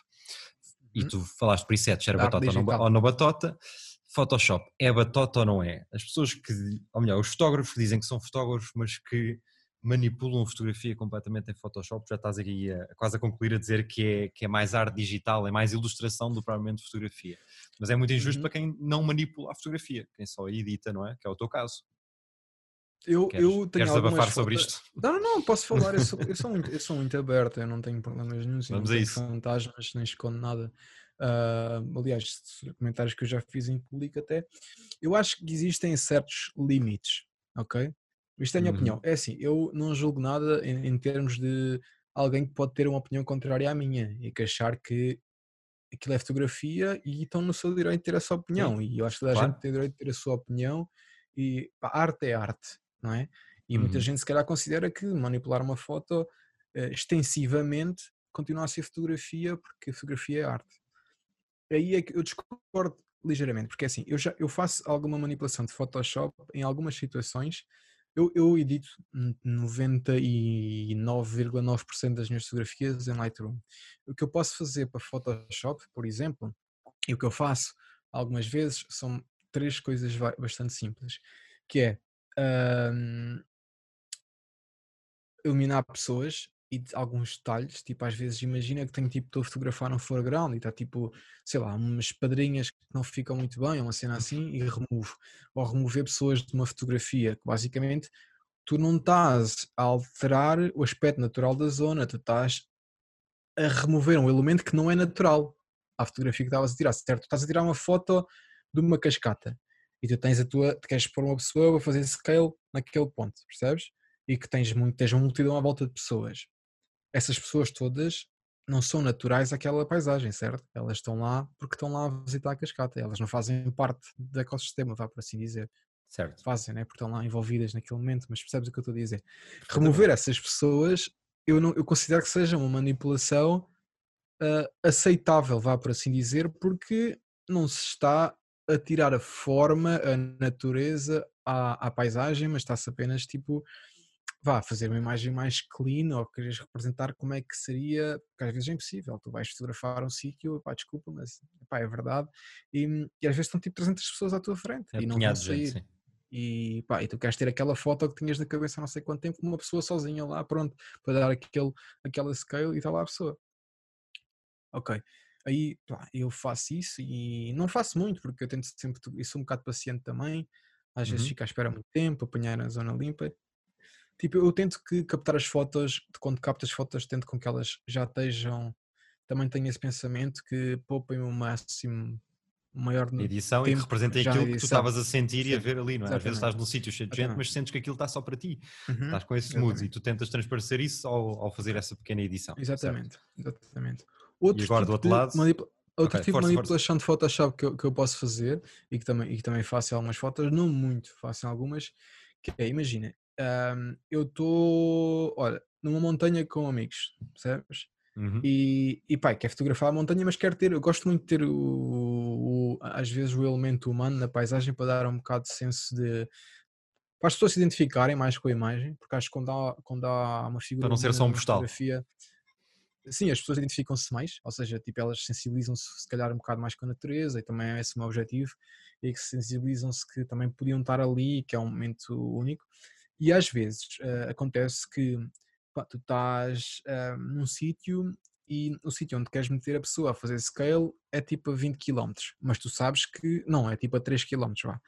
B: E
C: Uhum.
B: tu falaste preset, era batota ou não, ou não batota. Photoshop é batota ou não é? As pessoas que, ou melhor, os fotógrafos que dizem que são fotógrafos, mas que manipulam a fotografia completamente em Photoshop, já estás aqui a, quase a concluir a dizer que é, que é mais arte digital, é mais ilustração do que propriamente fotografia. Mas é muito injusto
C: Uhum.
B: para quem não manipula a fotografia, quem só edita, não é? Que é o teu caso.
C: Eu,
B: Queres,
C: eu tenho
B: queres
C: algumas
B: abafar sobre isto?
C: Não, não, não, posso falar, eu sou, eu sou, muito, eu sou muito aberto, eu não tenho problemas nenhum,
B: Vamos
C: não
B: a isso.
C: fantasmas, nem escondo nada. Ah, aliás, comentários que eu já fiz em público até, eu acho que existem certos limites, ok? Isto é a minha
B: Uhum.
C: opinião. É assim, eu não julgo nada em, em termos de alguém que pode ter uma opinião contrária à minha e que achar que aquilo é fotografia e estão no seu direito de ter essa opinião. E eu acho que toda a
B: claro.
C: gente tem o direito de ter a sua opinião e pá, arte é arte, não é? E muita
B: Uhum.
C: gente se calhar considera que manipular uma foto eh, extensivamente continua a ser fotografia porque a fotografia é arte. Aí é que eu discordo ligeiramente, porque assim, eu já eu faço alguma manipulação de Photoshop em algumas situações. Eu, eu edito n- 99,9% das minhas fotografias em Lightroom. O que eu posso fazer para Photoshop, por exemplo, e o que eu faço algumas vezes são três coisas bastante simples, que é ahm, iluminar pessoas e de alguns detalhes, tipo às vezes imagina que tenho tipo, estou a fotografar um foreground e está tipo, sei lá, umas padrinhas que não ficam muito bem, ou uma cena assim, e removo. Ou remover pessoas de uma fotografia, que basicamente tu não estás a alterar o aspecto natural da zona, tu estás a remover um elemento que não é natural à fotografia que estavas a tirar, certo? Tu estás a tirar uma foto de uma cascata e tu tens a tua, tu queres pôr uma pessoa para fazer scale naquele ponto, percebes? E que tens, muito, tens uma multidão à volta de pessoas. Essas pessoas todas não são naturais àquela paisagem, certo? Elas estão lá porque estão lá a visitar a cascata, elas não fazem parte do ecossistema, vá por assim dizer
B: Certo.
C: fazem, né? porque estão lá envolvidas naquele momento, mas percebes o que eu estou a dizer? Remover essas pessoas, eu, não, eu considero que seja uma manipulação ah, aceitável, vá por assim dizer, porque não se está a tirar a forma, a natureza à, à paisagem, mas está-se apenas tipo vá fazer uma imagem mais clean ou queres representar como é que seria, porque às vezes é impossível, tu vais fotografar um sítio, pá, desculpa, mas pá, é verdade, e, e às vezes estão tipo 300 pessoas à tua frente
B: É
C: e não vão
B: gente,
C: sair
B: sim.
C: e, pá, e tu queres ter aquela foto que tinhas na cabeça há não sei quanto tempo, com uma pessoa sozinha lá, pronto, para dar aquele, aquela scale e está lá a pessoa. Ok. Aí, pá, eu faço isso e não faço muito, porque eu tento sempre, eu sou um bocado paciente também, às vezes
B: Uhum.
C: fico à espera muito tempo, apanhar na zona limpa. Tipo, eu tento que captar as fotos, quando capto as fotos, tento com que elas já estejam, também tenho esse pensamento que poupem o máximo, maior
B: edição e
C: tempo
B: representa
C: já a
B: aquilo que tu estavas a sentir e a
C: Sim,
B: ver ali, não é? Às vezes
C: exatamente.
B: estás num sítio cheio de gente,
C: Exatamente.
B: mas sentes que aquilo está só para ti.
C: Uhum,
B: Estás com esse mood e
C: exatamente.
B: tu tentas transparecer isso ao, ao fazer essa pequena edição. certo?
C: Exatamente, Outro
B: agora do
C: tipo
B: outro
C: de
B: lado?
C: manipula- Outro
B: Ok,
C: tipo
B: força,
C: de
B: força.
C: manipulação de Photoshop que eu, que eu posso fazer e que, também, e que também faço algumas fotos, não muito, faço algumas, que é, imagina, ahm, eu estou, olha, numa montanha com amigos, percebes?
B: Uhum.
C: E, e pá, quer fotografar a montanha, mas quero ter, eu gosto muito de ter o, o- às vezes o elemento humano na paisagem para dar um bocado de senso de para as pessoas se identificarem mais com a imagem, porque acho que quando há, quando há uma figura
B: não ser só um postal.
C: fotografia, sim, as pessoas identificam-se mais, ou seja, tipo, elas sensibilizam-se se calhar um bocado mais com a natureza e também é esse o meu objetivo, e que sensibilizam-se que também podiam estar ali, que é um momento único. E às vezes eh, acontece que pá, tu estás eh, num sítio e o sítio onde queres meter a pessoa a fazer scale é tipo a 20 km, mas tu sabes que, não, é tipo a 3 km, vá.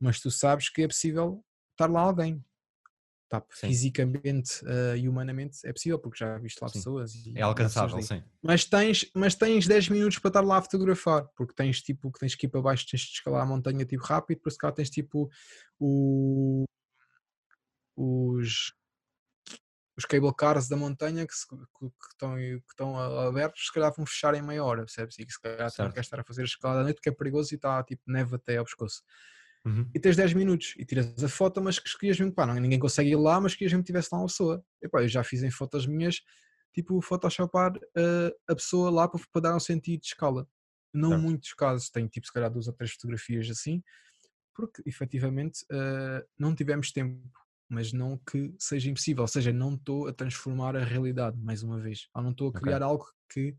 C: Mas tu sabes que é possível estar lá alguém. Tá, fisicamente eh, e humanamente é possível, porque já viste lá
B: Sim.
C: pessoas. E,
B: É alcançável, sim.
C: Mas tens, mas tens 10 minutos para estar lá a fotografar, porque tens tipo que tens que ir para baixo, tens de escalar a montanha tipo rápido, depois cá tens tipo o, os os cable cars da montanha que, se- que- que estão, que estão abertos, se calhar vão fechar em meia hora, percebes? E que se calhar não
B: Certo.
C: queres estar a fazer a escalada à noite porque é perigoso e está tipo neve até ao pescoço.
B: Uhum.
C: E tens 10 minutos e tiras a foto, mas que escolhias mesmo, pá, não, ninguém consegue ir lá, mas querias mesmo que tivesse lá uma pessoa. E, pá, eu já fiz em fotos minhas, tipo, photoshopar eh, a pessoa lá para, para dar um sentido de escala. Não
B: Certo.
C: muitos casos, tenho tipo, se calhar duas ou três fotografias assim, porque efetivamente eh, não tivemos tempo, mas não que seja impossível, ou seja, não estou a transformar a realidade, mais uma vez, ou não estou a criar algo que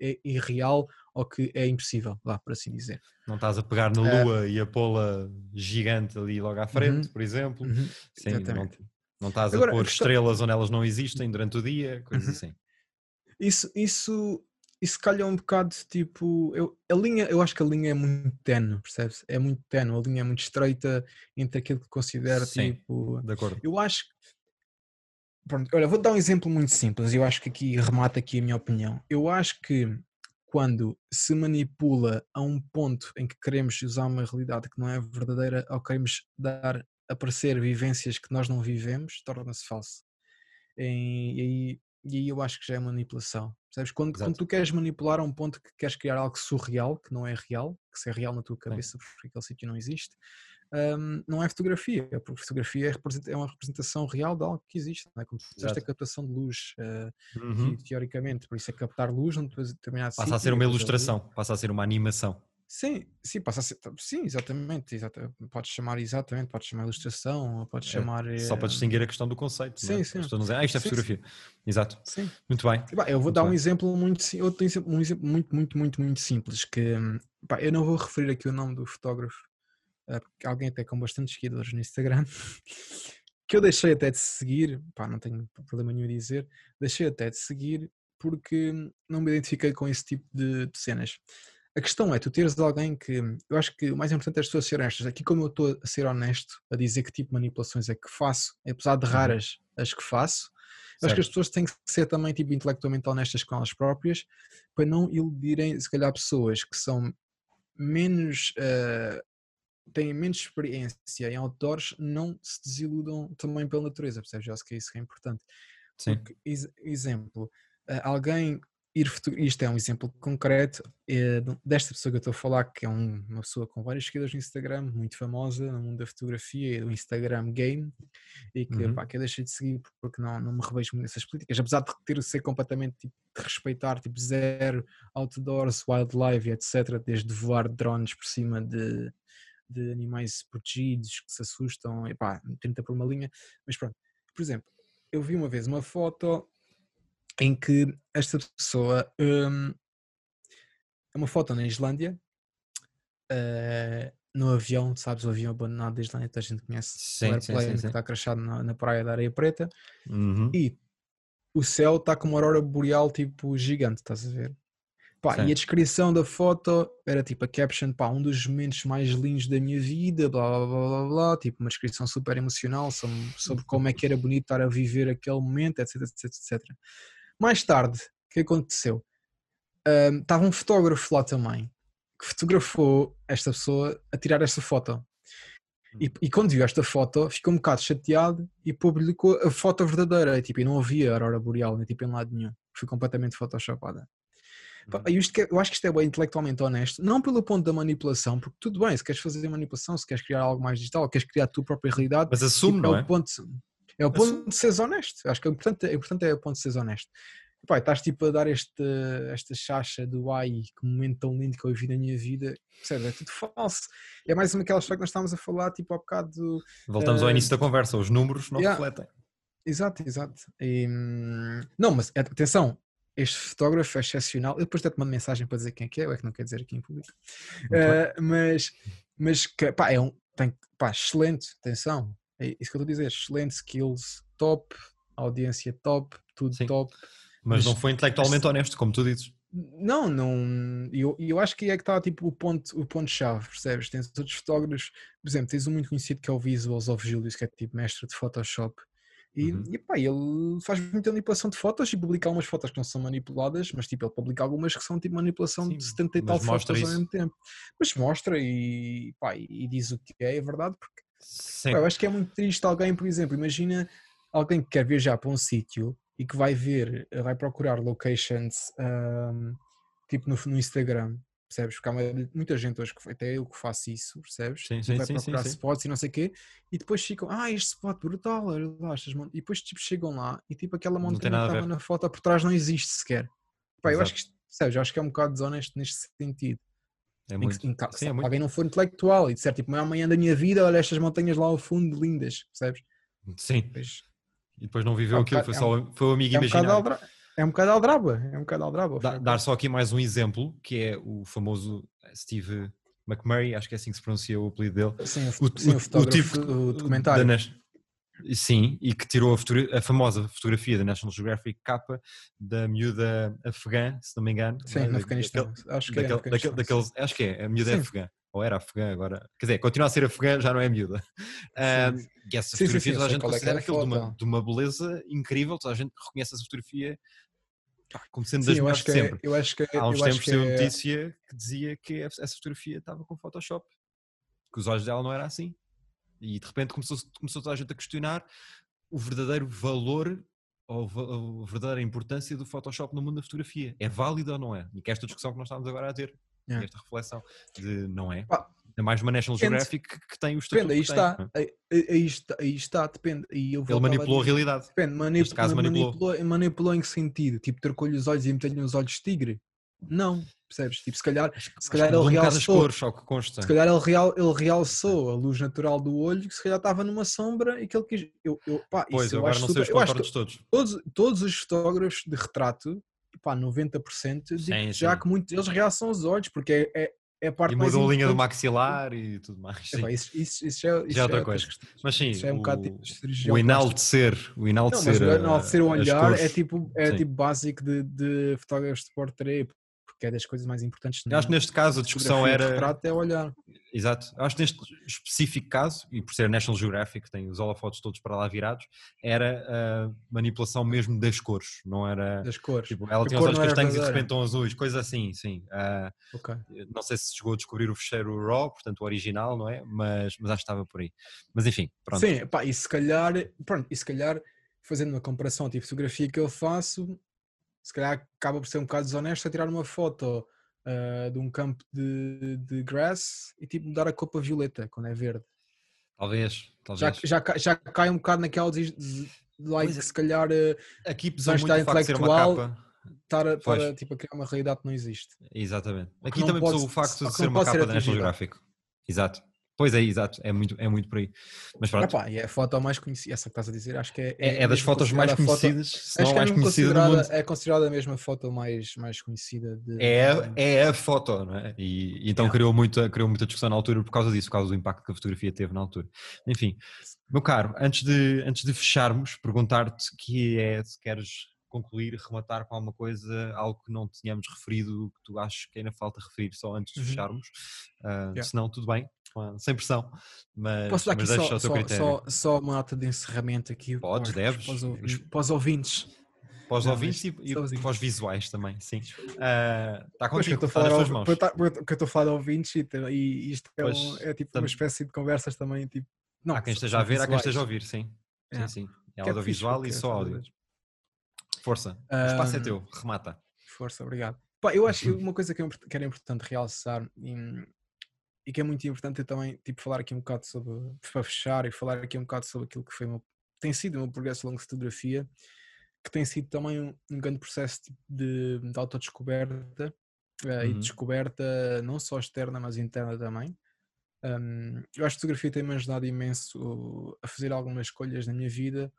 C: é irreal ou que é impossível, vá, por assim dizer.
B: Não estás a pegar na
C: Eh,
B: lua e a pô-la gigante ali logo à frente, por exemplo.
C: Uhum,
B: Sim, não,
C: exatamente.
B: não estás a
C: Agora, a
B: pôr
C: questão-
B: estrelas onde elas não existem durante o dia, coisas
C: Uhum.
B: assim.
C: Isso, isso, isso calha um bocado, tipo, eu, a linha, eu acho que a linha é muito tenue, percebes? É muito tenue, a linha é muito estreita entre aquilo que considero,
B: Sim.
C: tipo,
B: De acordo.
C: eu acho, pronto, olha, vou dar um exemplo muito simples, eu acho que aqui remata aqui a minha opinião. Eu acho que quando se manipula a um ponto em que queremos usar uma realidade que não é verdadeira ou queremos dar a parecer vivências que nós não vivemos, torna-se falso. E, e aí, e eu acho que já é manipulação. Percebes? Quando, quando tu queres manipular a um ponto que queres criar algo surreal, que não é real, que se é real na tua cabeça, porque aquele sítio não existe, hum, não é fotografia, porque fotografia é, é uma representação real de algo que existe, não é? Como
B: Exato.
C: a captação de luz, eh,
B: Uhum.
C: te- teoricamente, por isso é captar luz num determinado
B: Passa a ser
C: e
B: uma
C: luz-
B: ilustração, passa a ser uma animação.
C: Sim, sim, passa a ser, sim, exatamente, exata, podes chamar exatamente, podes chamar ilustração, podes
B: É,
C: chamar...
B: Só para
C: eh,
B: distinguir a questão do conceito. não é?
C: sim,
B: As
C: sim.
B: pessoas ah, isto é
C: Sim, sim.
B: fotografia. Exato.
C: Sim.
B: Muito bem.
C: Pá, eu vou
B: Muito
C: dar um
B: bem.
C: exemplo muito, sim- outro exemplo, um exemplo muito, muito, muito, muito simples, que hum, pá, eu não vou referir aqui o nome do fotógrafo, alguém até com bastantes seguidores no Instagram, que eu deixei até de seguir, pá, não tenho problema nenhum em dizer, deixei até de seguir porque não me identifiquei com esse tipo de, de cenas. A questão é, tu teres alguém que, eu acho que o mais importante é as pessoas serem honestas. Aqui como eu estou a ser honesto, a dizer que tipo de manipulações é que faço, apesar de
B: Uhum.
C: raras as que faço, eu acho que as pessoas têm que ser também tipo, intelectualmente honestas com elas próprias para não iludirem, se calhar, pessoas que são menos. eh, têm menos experiência em outdoors, não se desiludam também pela natureza, percebes? Eu acho que é isso que é importante.
B: Sim.
C: Porque, ex- exemplo, eh, alguém ir foto- isto é um exemplo concreto de- desta pessoa que eu estou a falar, que é um- uma pessoa com vários seguidores no Instagram, muito famosa no mundo da fotografia e do Instagram game, e que,
B: Uhum.
C: pá, que eu deixei de seguir porque não, não me revejo muito nessas políticas, apesar de ter ser completamente tipo, de respeitar tipo zero outdoors, wildlife, etc., desde voar drones por cima de, de animais protegidos que se assustam, e pá, 30 por uma linha, mas pronto, por exemplo, eu vi uma vez uma foto em que esta pessoa hum, é uma foto na Islândia eh, no avião, sabes, o avião abandonado da Islândia, toda a gente conhece
B: Sim,
C: o
B: sim, sim,
C: airplane
B: sim.
C: que está crachado na, na praia da Areia Preta
B: Uhum.
C: e o céu está com uma aurora boreal tipo gigante, estás a ver? Pá, e a descrição da foto era tipo a caption, pá, um dos momentos mais lindos da minha vida, blá blá blá blá, blá tipo uma descrição super emocional sobre, sobre como é que era bonito estar a viver aquele momento, etc, etc, etc. Mais tarde, o que aconteceu? Estava um fotógrafo lá também que fotografou esta pessoa a tirar esta foto. E, e quando viu esta foto, ficou um bocado chateado e publicou a foto verdadeira. E, tipo, e não havia aurora boreal, nem tipo, em lado nenhum. Foi completamente photoshopada.
B: Uhum.
C: e isto que é- eu acho que isto é bem intelectualmente honesto, não pelo ponto da manipulação, porque tudo bem, se queres fazer manipulação, se queres criar algo mais digital, queres criar a tua própria realidade,
B: Mas assume,
C: tipo,
B: não
C: é
B: é?
C: o ponto, é o ponto
B: Assume.
C: de seres honesto. Acho que o importante, o importante é o ponto de seres honesto. Pá, estás tipo a dar este, esta chacha do ai, que momento tão lindo que eu vivi na minha vida, percebes? É tudo falso. É mais uma daquela história que nós estávamos a falar, tipo, há bocado do,
B: Voltamos ao
C: Eh,
B: início da conversa, os números não
C: yeah.
B: refletem.
C: Exato, exato. E, hum, não, mas atenção, este fotógrafo é excepcional. Eu depois até te mando mensagem para dizer quem é que é, ou é que não quer dizer aqui em público. Eh, mas, mas que, pá, é um, tem, pá, excelente, atenção. É isso que eu estou a dizer, excelente skills, top, audiência top, tudo
B: Sim.
C: top.
B: Mas,
C: mas-
B: não foi intelectualmente honesto, como tu dizes.
C: Não, não. E eu, eu acho que é que está tipo, o ponto o ponto chave, percebes? Tens outros fotógrafos, por exemplo, tens um muito conhecido que é o Visuals of Julius, que é tipo mestre de Photoshop. E,
B: Uhum.
C: e pá, ele faz muita manipulação de fotos e publica algumas fotos que não são manipuladas, mas tipo, ele publica algumas que são tipo manipulação
B: Sim,
C: de 70 e tal fotos ao
B: isso.
C: mesmo tempo. Mas mostra e, pá, e diz o que é, é verdade, porque. Pá, eu acho que é muito triste alguém, por exemplo, imagina alguém que quer viajar para um sítio e que vai ver, vai procurar locations ahm, tipo no, no Instagram, percebes? Porque há muita gente hoje, que até eu que faço isso, percebes?
B: Sim, sim,
C: vai
B: sim, sim,
C: procurar
B: sim.
C: spots e não sei o quê, e depois ficam, ah, este spot brutal, estas mon-" e depois tipo, chegam lá e tipo aquela montanha que estava na foto por trás não existe sequer. Pá, eu acho que percebes? Eu acho que é um bocado desonesto neste sentido.
B: É
C: Em que-
B: muito.
C: em
B: Sim,
C: se
B: é muito.
C: alguém não for intelectual e disser tipo, amanhã da minha vida, olha estas montanhas lá ao fundo, lindas, percebes?
B: Sim.
C: Pois,
B: E depois não viveu
C: É um
B: aquilo, foi
C: é
B: só foi o amigo
C: é, um
B: imaginário.
C: É um bocado aldraba, é um bocado aldraba.
B: dar só aqui mais um exemplo, que é o famoso Steve McMurray, acho que é assim que se pronuncia o apelido dele.
C: Sim, o,
B: O,
C: sim, o, fotógrafo,
B: tipo
C: o
B: da
C: documentário.
B: Nas- Sim, e que tirou a, a famosa fotografia da National Geographic capa da miúda afegã, se não me engano.
C: Sim,
B: da-
C: no
B: da-
C: Afeganistão. Acho que é
B: daquele-
C: Afeganistão,
B: daquele- daqueles- acho que é, a miúda é
C: Sim.
B: afegã, ou era afegã agora, quer dizer, continua a ser afegã, já não é miúda.
C: Sim.
B: e essa
C: Sim, sim,
B: fotografia
C: sim, eu
B: toda a gente
C: é é
B: considera aquilo de uma, de uma beleza incrível, toda a gente reconhece essa fotografia como sendo das melhores
C: é,
B: sempre.
C: eu acho que é,
B: Há uns tempos saiu uma
C: é,
B: notícia que dizia que essa fotografia estava com Photoshop, que os olhos dela não era assim. E de repente começou, começou toda a gente a questionar o verdadeiro valor ou a verdadeira importância do Photoshop no mundo da fotografia. É válido ou não é? E que esta discussão que nós estamos agora a ter,
C: É.
B: esta reflexão de não é.
C: Pá,
B: É mais uma National. Geographic que, que tem o estatuto
C: depende, aí
B: tem,
C: está,
B: não é?
C: aí, aí- está, aí está, depende. E eu
B: Ele manipulou a realidade.
C: Depende, manip,
B: Neste caso manipulou.
C: manipulou. manipulou em que sentido? Tipo, trocou-lhe os olhos e meteu-lhe nos olhos de tigre? Não, percebes? Tipo, se calhar, se calhar ele
B: um
C: realçou,
B: cores, ao que consta.
C: se calhar ele, real, ele realçou a luz natural do olho que se calhar estava numa sombra e que ele quis. Eu, eu, pá,
B: Pois,
C: isso eu
B: agora não sei
C: super-
B: os
C: eu acho
B: contornos todos.
C: todos, todos os fotógrafos de retrato, pá, 90%, digo
B: Sim,
C: já
B: sim.
C: que muitos deles realçam os olhos, porque é, é, é a parte
B: E
C: mais
B: mudou a linha do maxilar e tudo mais. sim.
C: Isso, isso, isso já, isso
B: Já é outra
C: outras
B: coisa.
C: questões.
B: Mas sim,
C: Isso é um bocado
B: o,
C: tipo de cirurgião
B: o enaltecer, o
C: Não,
B: enaltecer,
C: mas o enaltecer olhar é tipo, é
B: Sim.
C: tipo básico de, de fotógrafos de portrait, porque é das coisas mais importantes.
B: Eu acho que neste caso a discussão era.
C: retrato é olhar.
B: Exato. Eu acho que neste específico caso, e por ser National Geographic, tem os holofotes todos para lá virados, era a manipulação mesmo das cores, não era.
C: das cores.
B: Tipo, ela tinha os olhos castanhos e de repente estão azuis, coisa assim, sim. Ah,
C: Ok.
B: não sei se chegou a descobrir o fecheiro RAW, portanto o original, não é? Mas, mas acho que estava por aí. Mas enfim, pronto.
C: Sim, pá, e se calhar, pronto, e se calhar, fazendo uma comparação tipo fotografia que eu faço, se calhar acaba por ser um bocado desonesto a tirar uma foto ah, de um campo de, de grass e tipo dar a copa violeta quando é verde.
B: Talvez,
C: Já,
B: talvez.
C: já, ca- já cai um bocado naquela de, de- like,
B: Pois é.
C: se calhar ah,
B: Aqui pesou muito de ser uma
C: intelectual. estar a,
B: Pois.
C: estar a, tipo, a criar uma realidade que não existe.
B: Exatamente. Aqui
C: não
B: também
C: pode
B: pesou o facto de ser uma
C: ser
B: capa National
C: atingível.
B: Geographic. Exato. Pois é, exato. É muito, é muito por aí. Mas pronto.
C: Epá, e é a foto mais conhecida, essa que estás a dizer, acho que é.
B: é, é das
C: mesmo
B: fotos mais
C: foto-
B: conhecidas, se não
C: Acho
B: a
C: que é,
B: mais
C: mesmo
B: conhecida do mundo.
C: é considerada a foto mais, mais conhecida de.
B: É, é a foto, não é? E, e então
C: Yeah.
B: criou, muita, criou muita discussão na altura por causa disso, por causa do impacto que a fotografia teve na altura. Enfim, meu caro, antes de, antes de fecharmos, perguntar-te que é se queres concluir, rematar com alguma coisa, algo que não tínhamos referido, que tu achas que ainda falta referir só antes de
C: Uhum.
B: fecharmos. Ah,
C: Yeah.
B: Se não, tudo bem, sem pressão, mas,
C: Posso dar aqui só, só, só, só uma nota de encerramento aqui
B: Podes,
C: para,
B: deves.
C: Para, os, ouvi-
B: Os-
C: para os ouvintes.
B: Para os
C: Não,
B: ouvintes e, e para os visuais também, sim. Ah, Está
C: Pois que eu
B: contigo,
C: estou a falar
B: mãos.
C: porque eu tá- eu estou a falar de ouvintes e, e isto é,
B: Pois,
C: um- é tipo
B: tam-
C: uma espécie de conversas também. Tipo, não,
B: há quem esteja a ver, há quem esteja a
C: visuais.
B: ouvir, sim. Sim,
C: É.
B: sim. É
C: Que é
B: audiovisual e
C: porque
B: só áudio. Força, o espaço é teu, remata.
C: Força, obrigado. Pá, eu acho que uma coisa que é, que era importante realçar e, e que é muito importante é também tipo, falar aqui um bocado sobre, para fechar e falar aqui um bocado sobre aquilo que foi meu- tem sido o meu progresso ao longo de fotografia, que tem sido também um, um grande processo tipo, de, de autodescoberta e
B: Uhum.
C: de descoberta não só externa, mas interna também. Um, eu acho que a fotografia tem-me ajudado imenso a fazer algumas escolhas na minha vida,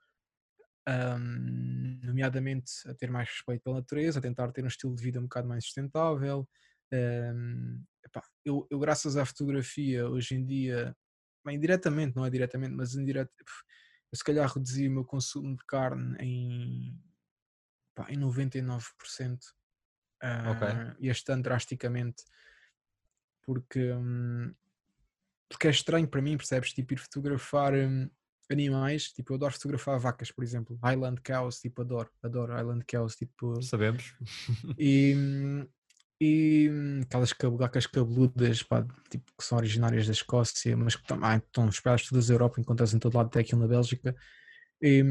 C: um, nomeadamente a ter mais respeito pela natureza, a tentar ter um estilo de vida um bocado mais sustentável. Um, epá, eu, eu, graças à fotografia, hoje em dia, bem, indiretamente, não é diretamente, mas indireto, eu se calhar reduzi o meu consumo de carne em, epá, em 99%. Uh,
B: Ok.
C: Este ano drasticamente, porque, hum, porque é estranho para mim, percebes? Tipo, ir fotografar hum, animais, tipo, eu adoro fotografar vacas, por exemplo, Highland Cows, tipo, adoro, adoro Highland Cows, tipo,
B: Sabemos.
C: e, e aquelas vacas cabeludas, pá, tipo, que são originárias da Escócia, mas que também estão espalhadas por toda a Europa, encontras em todo lado, até aqui na Bélgica, E,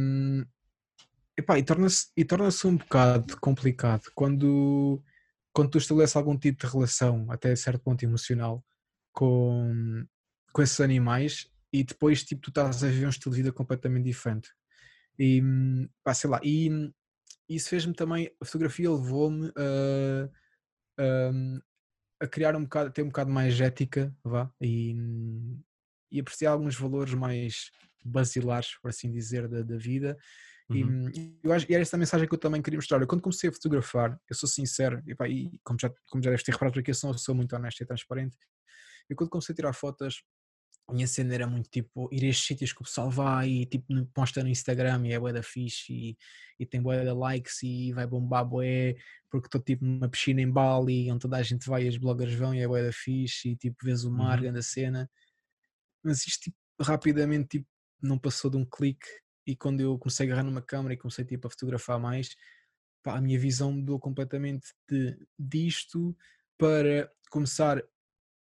C: epá, e torna-se e torna-se um bocado complicado quando, quando tu estabeleces algum tipo de relação, até certo ponto emocional, com, com esses animais e depois tipo, tu estás a viver um estilo de vida completamente diferente. E pá, sei lá, e isso fez-me também, a fotografia levou-me a, a, a, criar um bocado, a ter um bocado mais ética, vá, e, e apreciar alguns valores mais basilares, por assim dizer, da, da vida. Uhum. E, eu acho, e era esta mensagem que eu também queria mostrar. Eu, quando comecei a fotografar, eu sou sincero, e, pá, e como, já, como já deves ter reparado aqui, eu sou, eu sou muito honesto e transparente. Eu quando comecei a tirar fotos, a minha cena era muito tipo ir a estes sítios que o pessoal vai e tipo posta no Instagram e é bué da fixe e, e tem bué da likes e vai bombar bué porque estou tipo numa piscina em Bali onde toda a gente vai e os bloggers vão e é bué da fixe e tipo vês o mar, uhum. grande cena mas isto tipo, rapidamente tipo, não passou de um clique e quando eu comecei a agarrar numa câmera e comecei tipo a fotografar mais pá, a minha visão mudou completamente de, disto para começar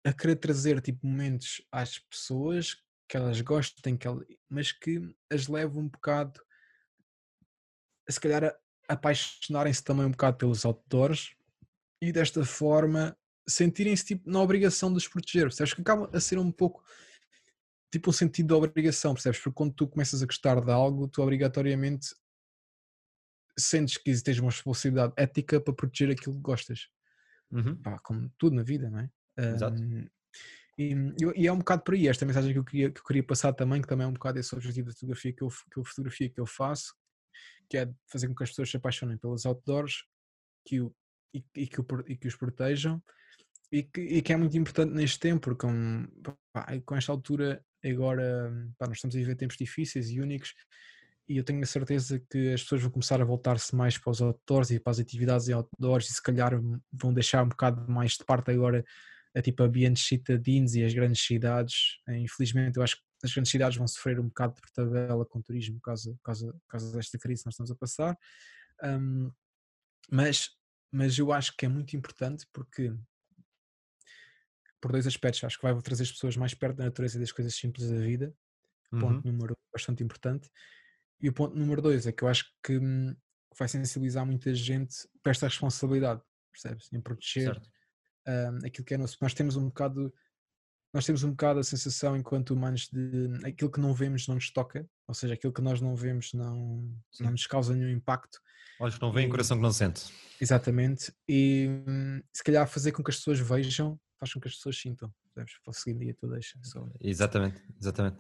C: a querer trazer tipo momentos às pessoas que elas gostem, que elas, mas que as leve um bocado a se calhar apaixonarem-se também um bocado pelos outdoors e desta forma sentirem-se tipo na obrigação de os proteger, percebes? Que acaba a ser um pouco tipo um sentido de obrigação, percebes? Porque quando tu começas a gostar de algo, tu obrigatoriamente sentes que tens uma responsabilidade ética para proteger aquilo que gostas. Uhum. Pá, como tudo na vida, não é? Exato. Um, e, e, é um bocado por aí esta mensagem que eu, queria, que eu queria passar também, que também é um bocado esse objetivo da fotografia que eu, que eu, fotografia que eu faço, que é fazer com que as pessoas se apaixonem pelos outdoors que o, e, e, que o, e que os protejam e que, e que é muito importante neste tempo, porque com, pá, com esta altura agora pá, nós estamos a viver tempos difíceis e únicos e eu tenho a certeza que as pessoas vão começar a voltar-se mais para os outdoors e para as atividades em outdoors e se calhar vão deixar um bocado mais de parte agora a tipo ambientes citadinos e as grandes cidades. Eh, infelizmente, eu acho que as grandes cidades vão sofrer um bocado por tabela com o turismo por causa, por causa, por causa desta crise que nós estamos a passar. Um, mas, mas eu acho que é muito importante porque por dois aspectos, acho que vai trazer as pessoas mais perto da natureza e das coisas simples da vida. Ponto uhum. número um, bastante importante. E o ponto número dois é que eu acho que hum, vai sensibilizar muita gente para esta responsabilidade, percebes? Em proteger certo um, aquilo que é nosso. Nós temos um bocado, nós temos um bocado a sensação enquanto humanos de aquilo que não vemos não nos toca, ou seja, aquilo que nós não vemos não, não nos causa nenhum impacto.
B: Olhos que não veem, coração que não sente.
C: Exatamente. E se calhar fazer com que as pessoas vejam faz com que as pessoas sintam. O seguinte dia tu deixa. Só...
B: Exatamente, exatamente.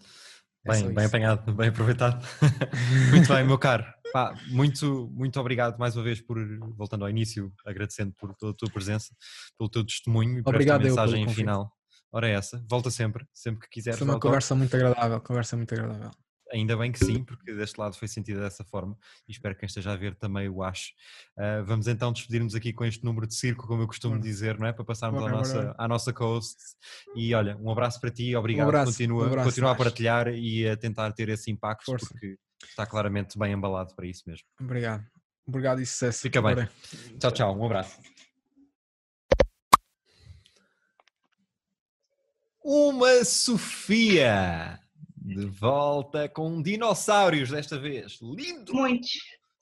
B: É bem, bem apanhado, bem aproveitado. muito bem, meu caro. Pá, muito, muito obrigado mais uma vez por, voltando ao início, agradecendo por toda a tua presença, pelo teu testemunho e por obrigado esta mensagem final. Ora é essa, volta sempre, sempre que quiseres.
C: Foi uma conversa muito agradável, conversa muito agradável.
B: Ainda bem que sim, porque deste lado foi sentido dessa forma e espero que quem esteja a ver também o ache. Uh, vamos então despedir-nos aqui com este número de circo, como eu costumo dizer, não é? Para passarmos à, nossa, à nossa host. E olha, um abraço para ti, obrigado. Um abraço, continua, um abraço, continua a partilhar e a tentar ter esse impacto, Força. porque está claramente bem embalado para isso mesmo.
C: Obrigado. Obrigado e sucesso.
B: Fica bem. Tchau, tchau. Um abraço. Uma Sofia! De volta com dinossauros desta vez. Lindo!
D: Muitos.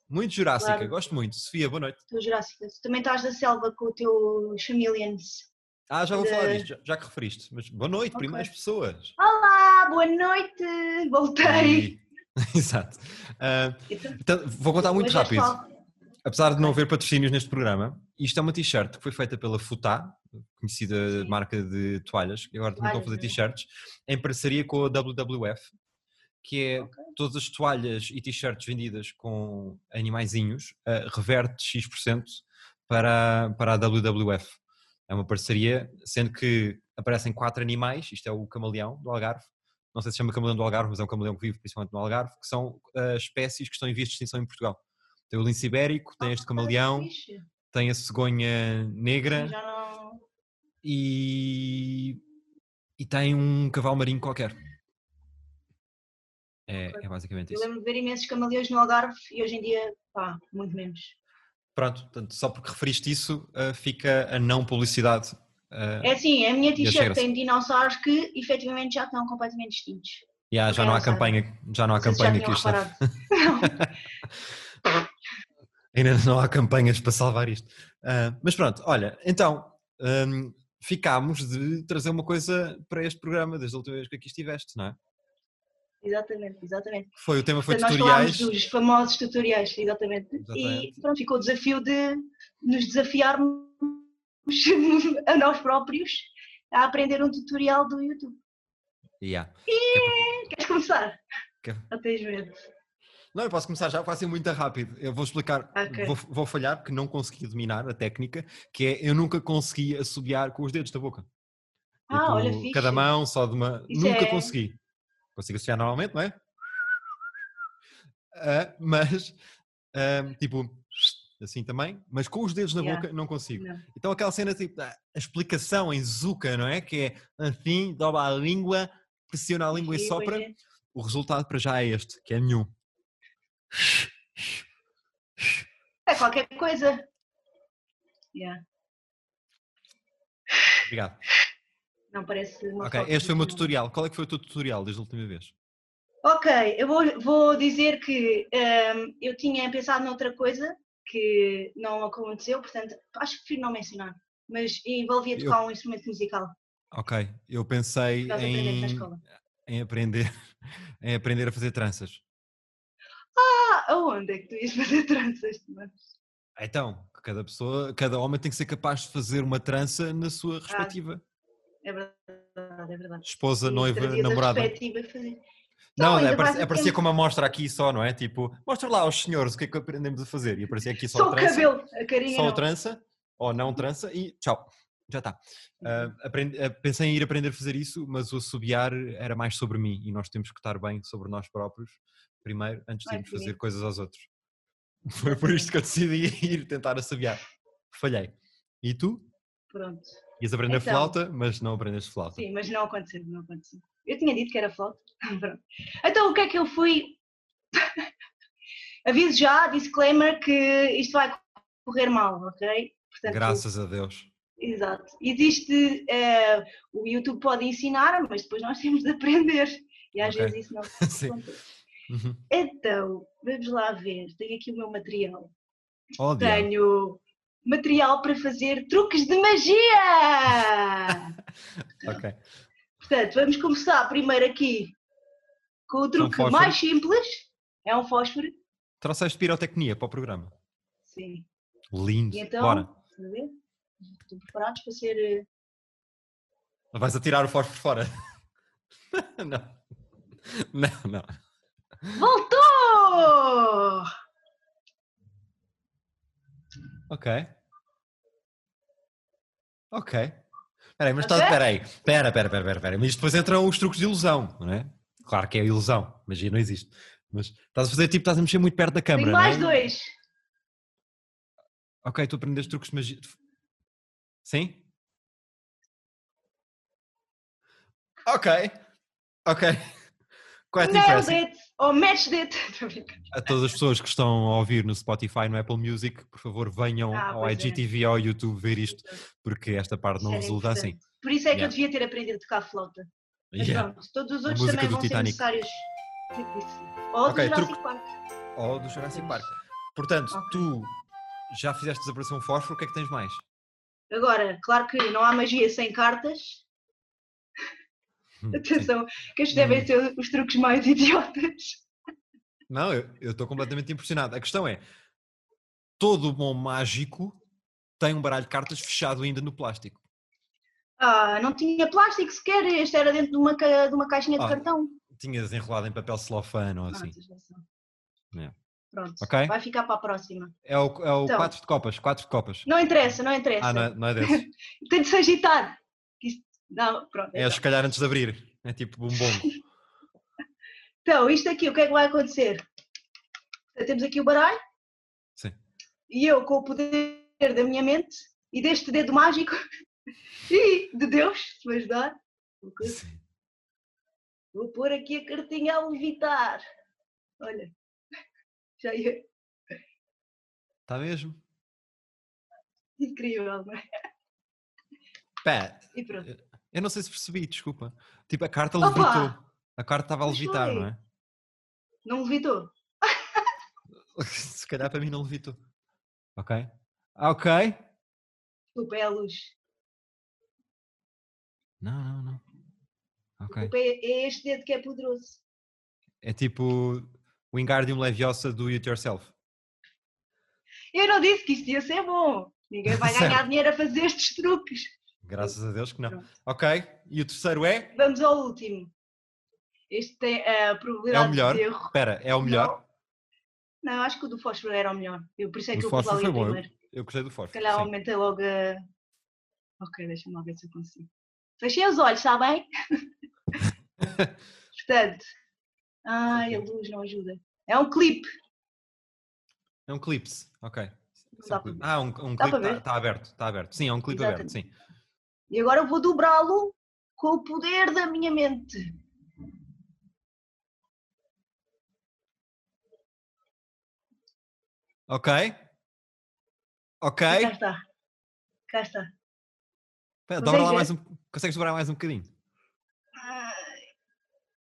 B: Muito Jurássica, claro. gosto muito. Sofia, boa noite.
D: Estou Jurássica. Tu também estás da selva com o teu Chameleons.
B: Ah, já vou de... falar disto, já, já, que referiste. Mas boa noite, okay. primeiras pessoas.
D: Olá, boa noite, voltei.
B: Exato. Uh, então, vou contar muito rápido. Apesar de não haver patrocínios neste programa, isto é uma t-shirt que foi feita pela Futá, conhecida Sim. marca de toalhas, que agora também estão a fazer t-shirts, em parceria com a WWF, que é okay. todas as toalhas e t-shirts vendidas com animaizinhos, uh, reverte X% para, para a WWF. É uma parceria, sendo que aparecem quatro animais, isto é o camaleão do Algarve, não sei se chama camaleão do Algarve, mas é um camaleão que vive principalmente no Algarve, que são uh, espécies que estão em vias de extinção em Portugal. Tem o lince ibérico, tem este camaleão, tem a cegonha negra e, e tem um cavalo marinho qualquer. É, é basicamente isso.
D: Eu lembro de ver imensos camaleões no Algarve e hoje em dia, pá, muito menos.
B: Pronto, portanto, só porque referiste isso, uh, fica a não publicidade.
D: Uh, é assim, a minha t-shirt tem dinossauros que efetivamente já estão completamente extintos.
B: Yeah, já não há campanha, já não há campanha que isto. Ainda não há campanhas para salvar isto. Ah, mas pronto, olha, então hum, ficámos de trazer uma coisa para este programa desde a última vez que aqui estiveste, não é?
D: Exatamente, exatamente.
B: Foi, o tema foi
D: Portanto, nós falámos
B: tutoriais.
D: dos famosos tutoriais, exatamente.
B: Exatamente.
D: E pronto, ficou o desafio de nos desafiarmos a nós próprios a aprender um tutorial do YouTube.
B: Yeah.
D: Queres começar?
B: Quero.
D: Não tens medo.
B: Não, eu posso começar já, vai ser muito rápido. Eu vou explicar,
D: Ok.
B: vou, vou falhar porque não consegui dominar a técnica, que é eu nunca consegui assobiar com os dedos da boca.
D: Ah,
B: Tipo,
D: olha, fixe.
B: Cada mão, só de uma.
D: Isso
B: nunca
D: é-
B: consegui. Consigo associar normalmente, não é? Ah, mas, ah, tipo, assim também, mas com os dedos na
D: Yeah.
B: boca não consigo.
D: Não.
B: Então aquela cena, tipo, a explicação em Zuka, não é? Que é assim, dobra a língua, pressiona a língua e
D: Sim,
B: sopra.
D: é.
B: O resultado para já é este, que é nenhum.
D: É qualquer coisa. Yeah.
B: Obrigado.
D: Não parece uma
B: Ok, este foi o meu tutorial. Qual é que foi o teu tutorial desde a última vez?
D: Ok, eu vou, vou dizer que ehm, eu tinha pensado noutra coisa que não aconteceu, portanto, acho que prefiro não mencionar, mas envolvia
B: Eu-
D: tocar um instrumento musical,
B: Ok, eu pensei em, em aprender em aprender a fazer tranças.
D: Ah, aonde é que tu ias fazer tranças?
B: Então, cada pessoa, cada homem tem que ser capaz de fazer uma trança na
D: Ah.
B: sua respectiva
D: É verdade, é verdade.
B: esposa, noiva, namorada.
D: fazer.
B: Não,
D: ainda
B: é,
D: vais
B: parecia,
D: a
B: é parecia
D: tempo.
B: como a mostra aqui só, não é? Tipo, mostra lá aos senhores o que é que aprendemos a fazer. E aparecia aqui só,
D: Só o
B: trança,
D: cabelo, a carinha
B: só
D: não.
B: trança, ou não trança, e tchau, já está.
D: Uhum.
B: pensei em ir aprender a fazer isso, mas o assobiar era mais sobre mim e nós temos que estar bem sobre nós próprios primeiro, antes de irmos fazer coisas aos outros. Foi por isto que eu decidi ir tentar assobiar. Falhei. E tu?
D: Pronto.
B: Ias aprender
D: Então.
B: flauta, mas não aprendeste flauta.
D: Sim, mas não aconteceu, não aconteceu. Eu tinha dito que era flauta. Pronto. Então o que é que eu fui? Aviso já, disclaimer, que isto vai correr mal, ok? Portanto,
B: Graças a Deus.
D: Exato. Existe, eh, o YouTube pode ensinar, mas depois nós temos de aprender. E às
B: Ok.
D: vezes isso não
B: Sim.
D: acontece.
B: Uhum.
D: Então, vamos lá ver. Tenho aqui o meu material.
B: Oh.
D: Tenho material para fazer truques de magia!
B: Ok.
D: Portanto, vamos começar primeiro aqui com o truque
B: fósforo.
D: mais simples. É um fósforo.
B: Trouxeste pirotecnia para o programa.
D: Sim.
B: Lindo.
D: E então,
B: Bora.
D: Estão preparados para ser. eh,
B: Vais atirar o fósforo fora. não. Não, não.
D: Voltou!
B: Ok. Ok. Espera aí, mas estás.
D: Ok?
B: Espera aí. Espera, espera, espera, espera, espera. Mas depois entram os truques de ilusão, não é? Claro que é ilusão. Magia não existe. Mas estás a fazer tipo, estás a mexer muito perto da câmara,
D: Tenho
B: não é?
D: mais dois.
B: Ok, tu aprendeste truques de magia. Sim? Ok. Ok. Quite
D: Nailed
B: impressive.
D: it! Ou matched it! Estou a
B: todas as pessoas que estão a ouvir no Spotify, no Apple Music, por favor, venham
D: Ah,
B: ao
D: é.
B: IGTV ou ao YouTube ver isto, porque esta parte não
D: era
B: resulta assim.
D: importante. Por isso é que
B: Yeah.
D: eu devia ter aprendido a tocar flauta. Mas
B: Yeah.
D: pronto, todos os outros também vão ser
B: Titanic.
D: necessários. Tipo isso. Ou
B: Ok,
D: do Jurassic
B: truque.
D: Park.
B: Ou do Jurassic Park. Portanto,
D: Ok.
B: tu já fizeste desaparecer um fósforo, o que é que tens mais?
D: Agora, claro que não há magia sem cartas.
B: Hum.
D: Atenção, que estes devem
B: Hum.
D: ser os truques mais idiotas.
B: Não, eu estou completamente impressionado. A questão é, todo bom mágico tem um baralho de cartas fechado ainda no plástico.
D: Ah, não tinha plástico sequer, este era dentro de uma, de uma caixinha de
B: Ah,
D: cartão.
B: Tinhas enrolado em papel celofane ou
D: Ah,
B: assim.
D: razão.
B: Yeah.
D: Pronto,
B: Ok.
D: vai ficar para a próxima.
B: É o, é o
D: Então.
B: quatro de copas, quatro de copas.
D: Não interessa, não interessa.
B: Ah, não é, não é desses.
D: Tem de se agitar. Isto- Não, pronto.
B: É
D: então.
B: se calhar antes de abrir. É tipo bumbongo.
D: Então, isto aqui, o que é que vai acontecer? Então, Temos aqui o baralho
B: Sim.
D: e eu, com o poder da minha mente e deste dedo mágico e de Deus, se me ajudar,
B: Sim.
D: vou pôr aqui a cartinha a levitar. Olha, já ia.
B: Está Tá mesmo?
D: Incrível, não é?
B: Pá,
D: E pronto.
B: Eu não sei se percebi, desculpa. Tipo, a carta
D: Opa!
B: levitou. A carta estava a levitar, não é?
D: Não levitou?
B: Se calhar para mim não levitou. Ok? Ok.
D: Desculpa, é a luz.
B: Não, não, não. Ok.
D: É, é este dedo que é poderoso.
B: É tipo o Wingardium Leviosa do It Yourself.
D: Eu não disse que isto ia ser bom. Ninguém vai ganhar dinheiro a fazer estes truques.
B: Graças a Deus que não.
D: Pronto.
B: Ok. E o terceiro é?
D: Vamos ao último. Este tem a
B: É
D: probabilidade
B: o melhor?
D: de erro.
B: Espera, é o melhor?
D: Não, acho que o do fósforo era o melhor. Eu, por isso é
B: O
D: que eu pus
B: fósforo
D: ali
B: foi
D: o
B: bom. Eu,
D: primeiro.
B: eu gostei do
D: Se
B: fósforo.
D: calhar
B: sim.
D: aumenta logo a. Ok, deixa-me lá ver se eu consigo. Fechei os olhos, está bem? Portanto. Ai, a luz não ajuda. É um clipe.
B: É um clipse. Ok. É um clipe. Ah, um, um clipe está aberto. Está aberto. Sim, é um clipe aberto. Sim.
D: E agora eu vou dobrá-lo com o poder da minha mente.
B: Ok. Ok.
D: E cá está. Cá está. Consegues
B: dobra lá
D: ver?
B: mais um. Consegues dobrar mais um bocadinho?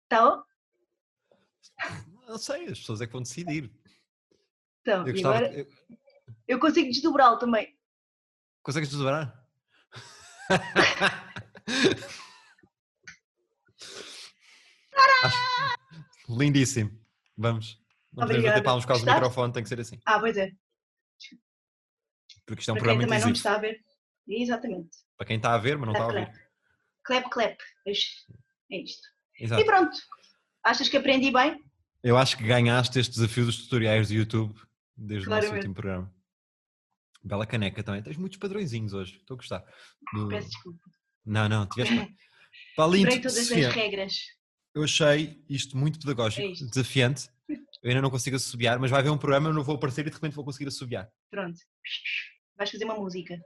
D: Está bom?
B: Não sei, as pessoas é que vão decidir.
D: Então,
B: Eu gostava.
D: agora
B: eu-
D: eu consigo desdobrá-lo também.
B: Consegues desdobrar? Lindíssimo. Vamos. Não podemos bater palmas por causa do microfone, tem que ser assim.
D: Ah, pois é.
B: Porque isto é um
D: Para quem
B: programa
D: também não
B: inclusivo.
D: está a ver. Exatamente.
B: Para quem está a ver, mas não está a
D: Clap,
B: ouvir.
D: clap. Clap, clap. Isto. É isto. E
B: Exato.
D: pronto. Achas que aprendi bem?
B: Eu acho que ganhaste este desafio dos tutoriais do YouTube desde o nosso
D: Claramente.
B: último programa. Bela caneca também. Tens muitos padrõezinhos hoje. Estou a gostar. Do-
D: Peço desculpa.
B: Não, não, tiveste bem.
D: Quebrei todas
B: Sofia,
D: as regras.
B: eu achei isto muito pedagógico,
D: É
B: desafiante. Eu ainda não consigo assobiar, mas vai haver um programa, eu não vou aparecer e de repente vou conseguir assobiar.
D: Pronto. Vais fazer uma música.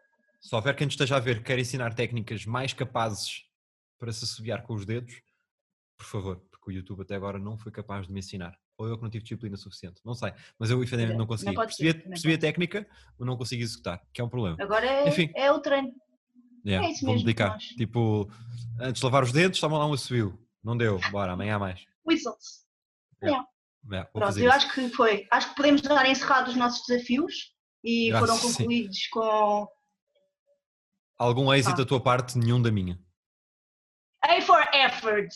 B: Se houver quem esteja a ver que quer ensinar técnicas mais capazes para se assobiar com os dedos, por favor, porque o YouTube até agora não foi capaz de me ensinar. Ou eu que não tive disciplina suficiente, não sei. Mas eu efetivamente não
D: Não
B: consegui.
D: ser,
B: Percebi, a-
D: também
B: percebi a técnica, mas não consegui executar, que é um problema.
D: Agora é,
B: Enfim.
D: é o treino.
B: Yeah,
D: É isso
B: Vou-me
D: mesmo,
B: dedicar. Tipo, antes de lavar os dentes, toma lá um assobio. Não deu, bora, amanhã há mais.
D: Whistles.
B: Yeah, vou
D: Pronto,
B: fazer
D: eu
B: isso.
D: acho que foi. Acho que podemos dar encerrado os nossos desafios e
B: Graças-
D: foram
B: sim.
D: concluídos com
B: Algum êxito
D: Ah.
B: da tua parte, nenhum da minha.
D: A for effort.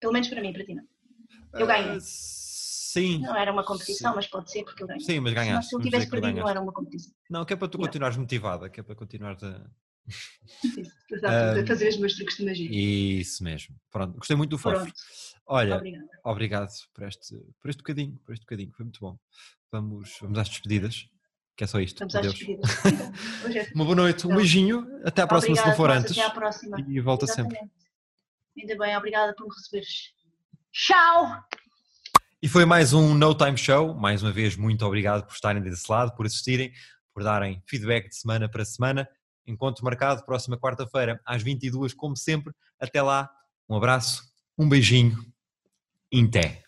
D: Pelo menos para mim, para ti não. Eu ganho.
B: Ah, sim.
D: Não era uma competição,
B: Sim.
D: mas pode ser porque eu ganho.
B: Sim, mas ganhaste.
D: se eu
B: vamos
D: tivesse perdido, não era uma competição.
B: Não, que é para tu
D: Não.
B: continuares motivada, que é para continuares a.
D: Exato,
B: Ah,
D: fazer os meus truques de magia.
B: Isso mesmo. Pronto, gostei muito do.
D: Pronto,
B: Olha,
D: obrigada.
B: obrigado por este, por este bocadinho, por este bocadinho, foi muito bom. Vamos, vamos às despedidas, que é só isto.
D: Estamos às despedidas. Então, é-
B: Uma boa noite, um
D: Então,
B: beijinho, até à próxima se não
D: Obrigada,
B: for antes.
D: Até à próxima.
B: E volta sempre.
D: Exatamente. Ainda bem, obrigada por me receberes. Tchau!
B: E foi mais um No Time Show. Mais uma vez, muito obrigado por estarem desse lado, por assistirem, por darem feedback de semana para semana. Encontro marcado próxima quarta-feira às 22 como sempre. Até lá, um abraço, um beijinho. Inté.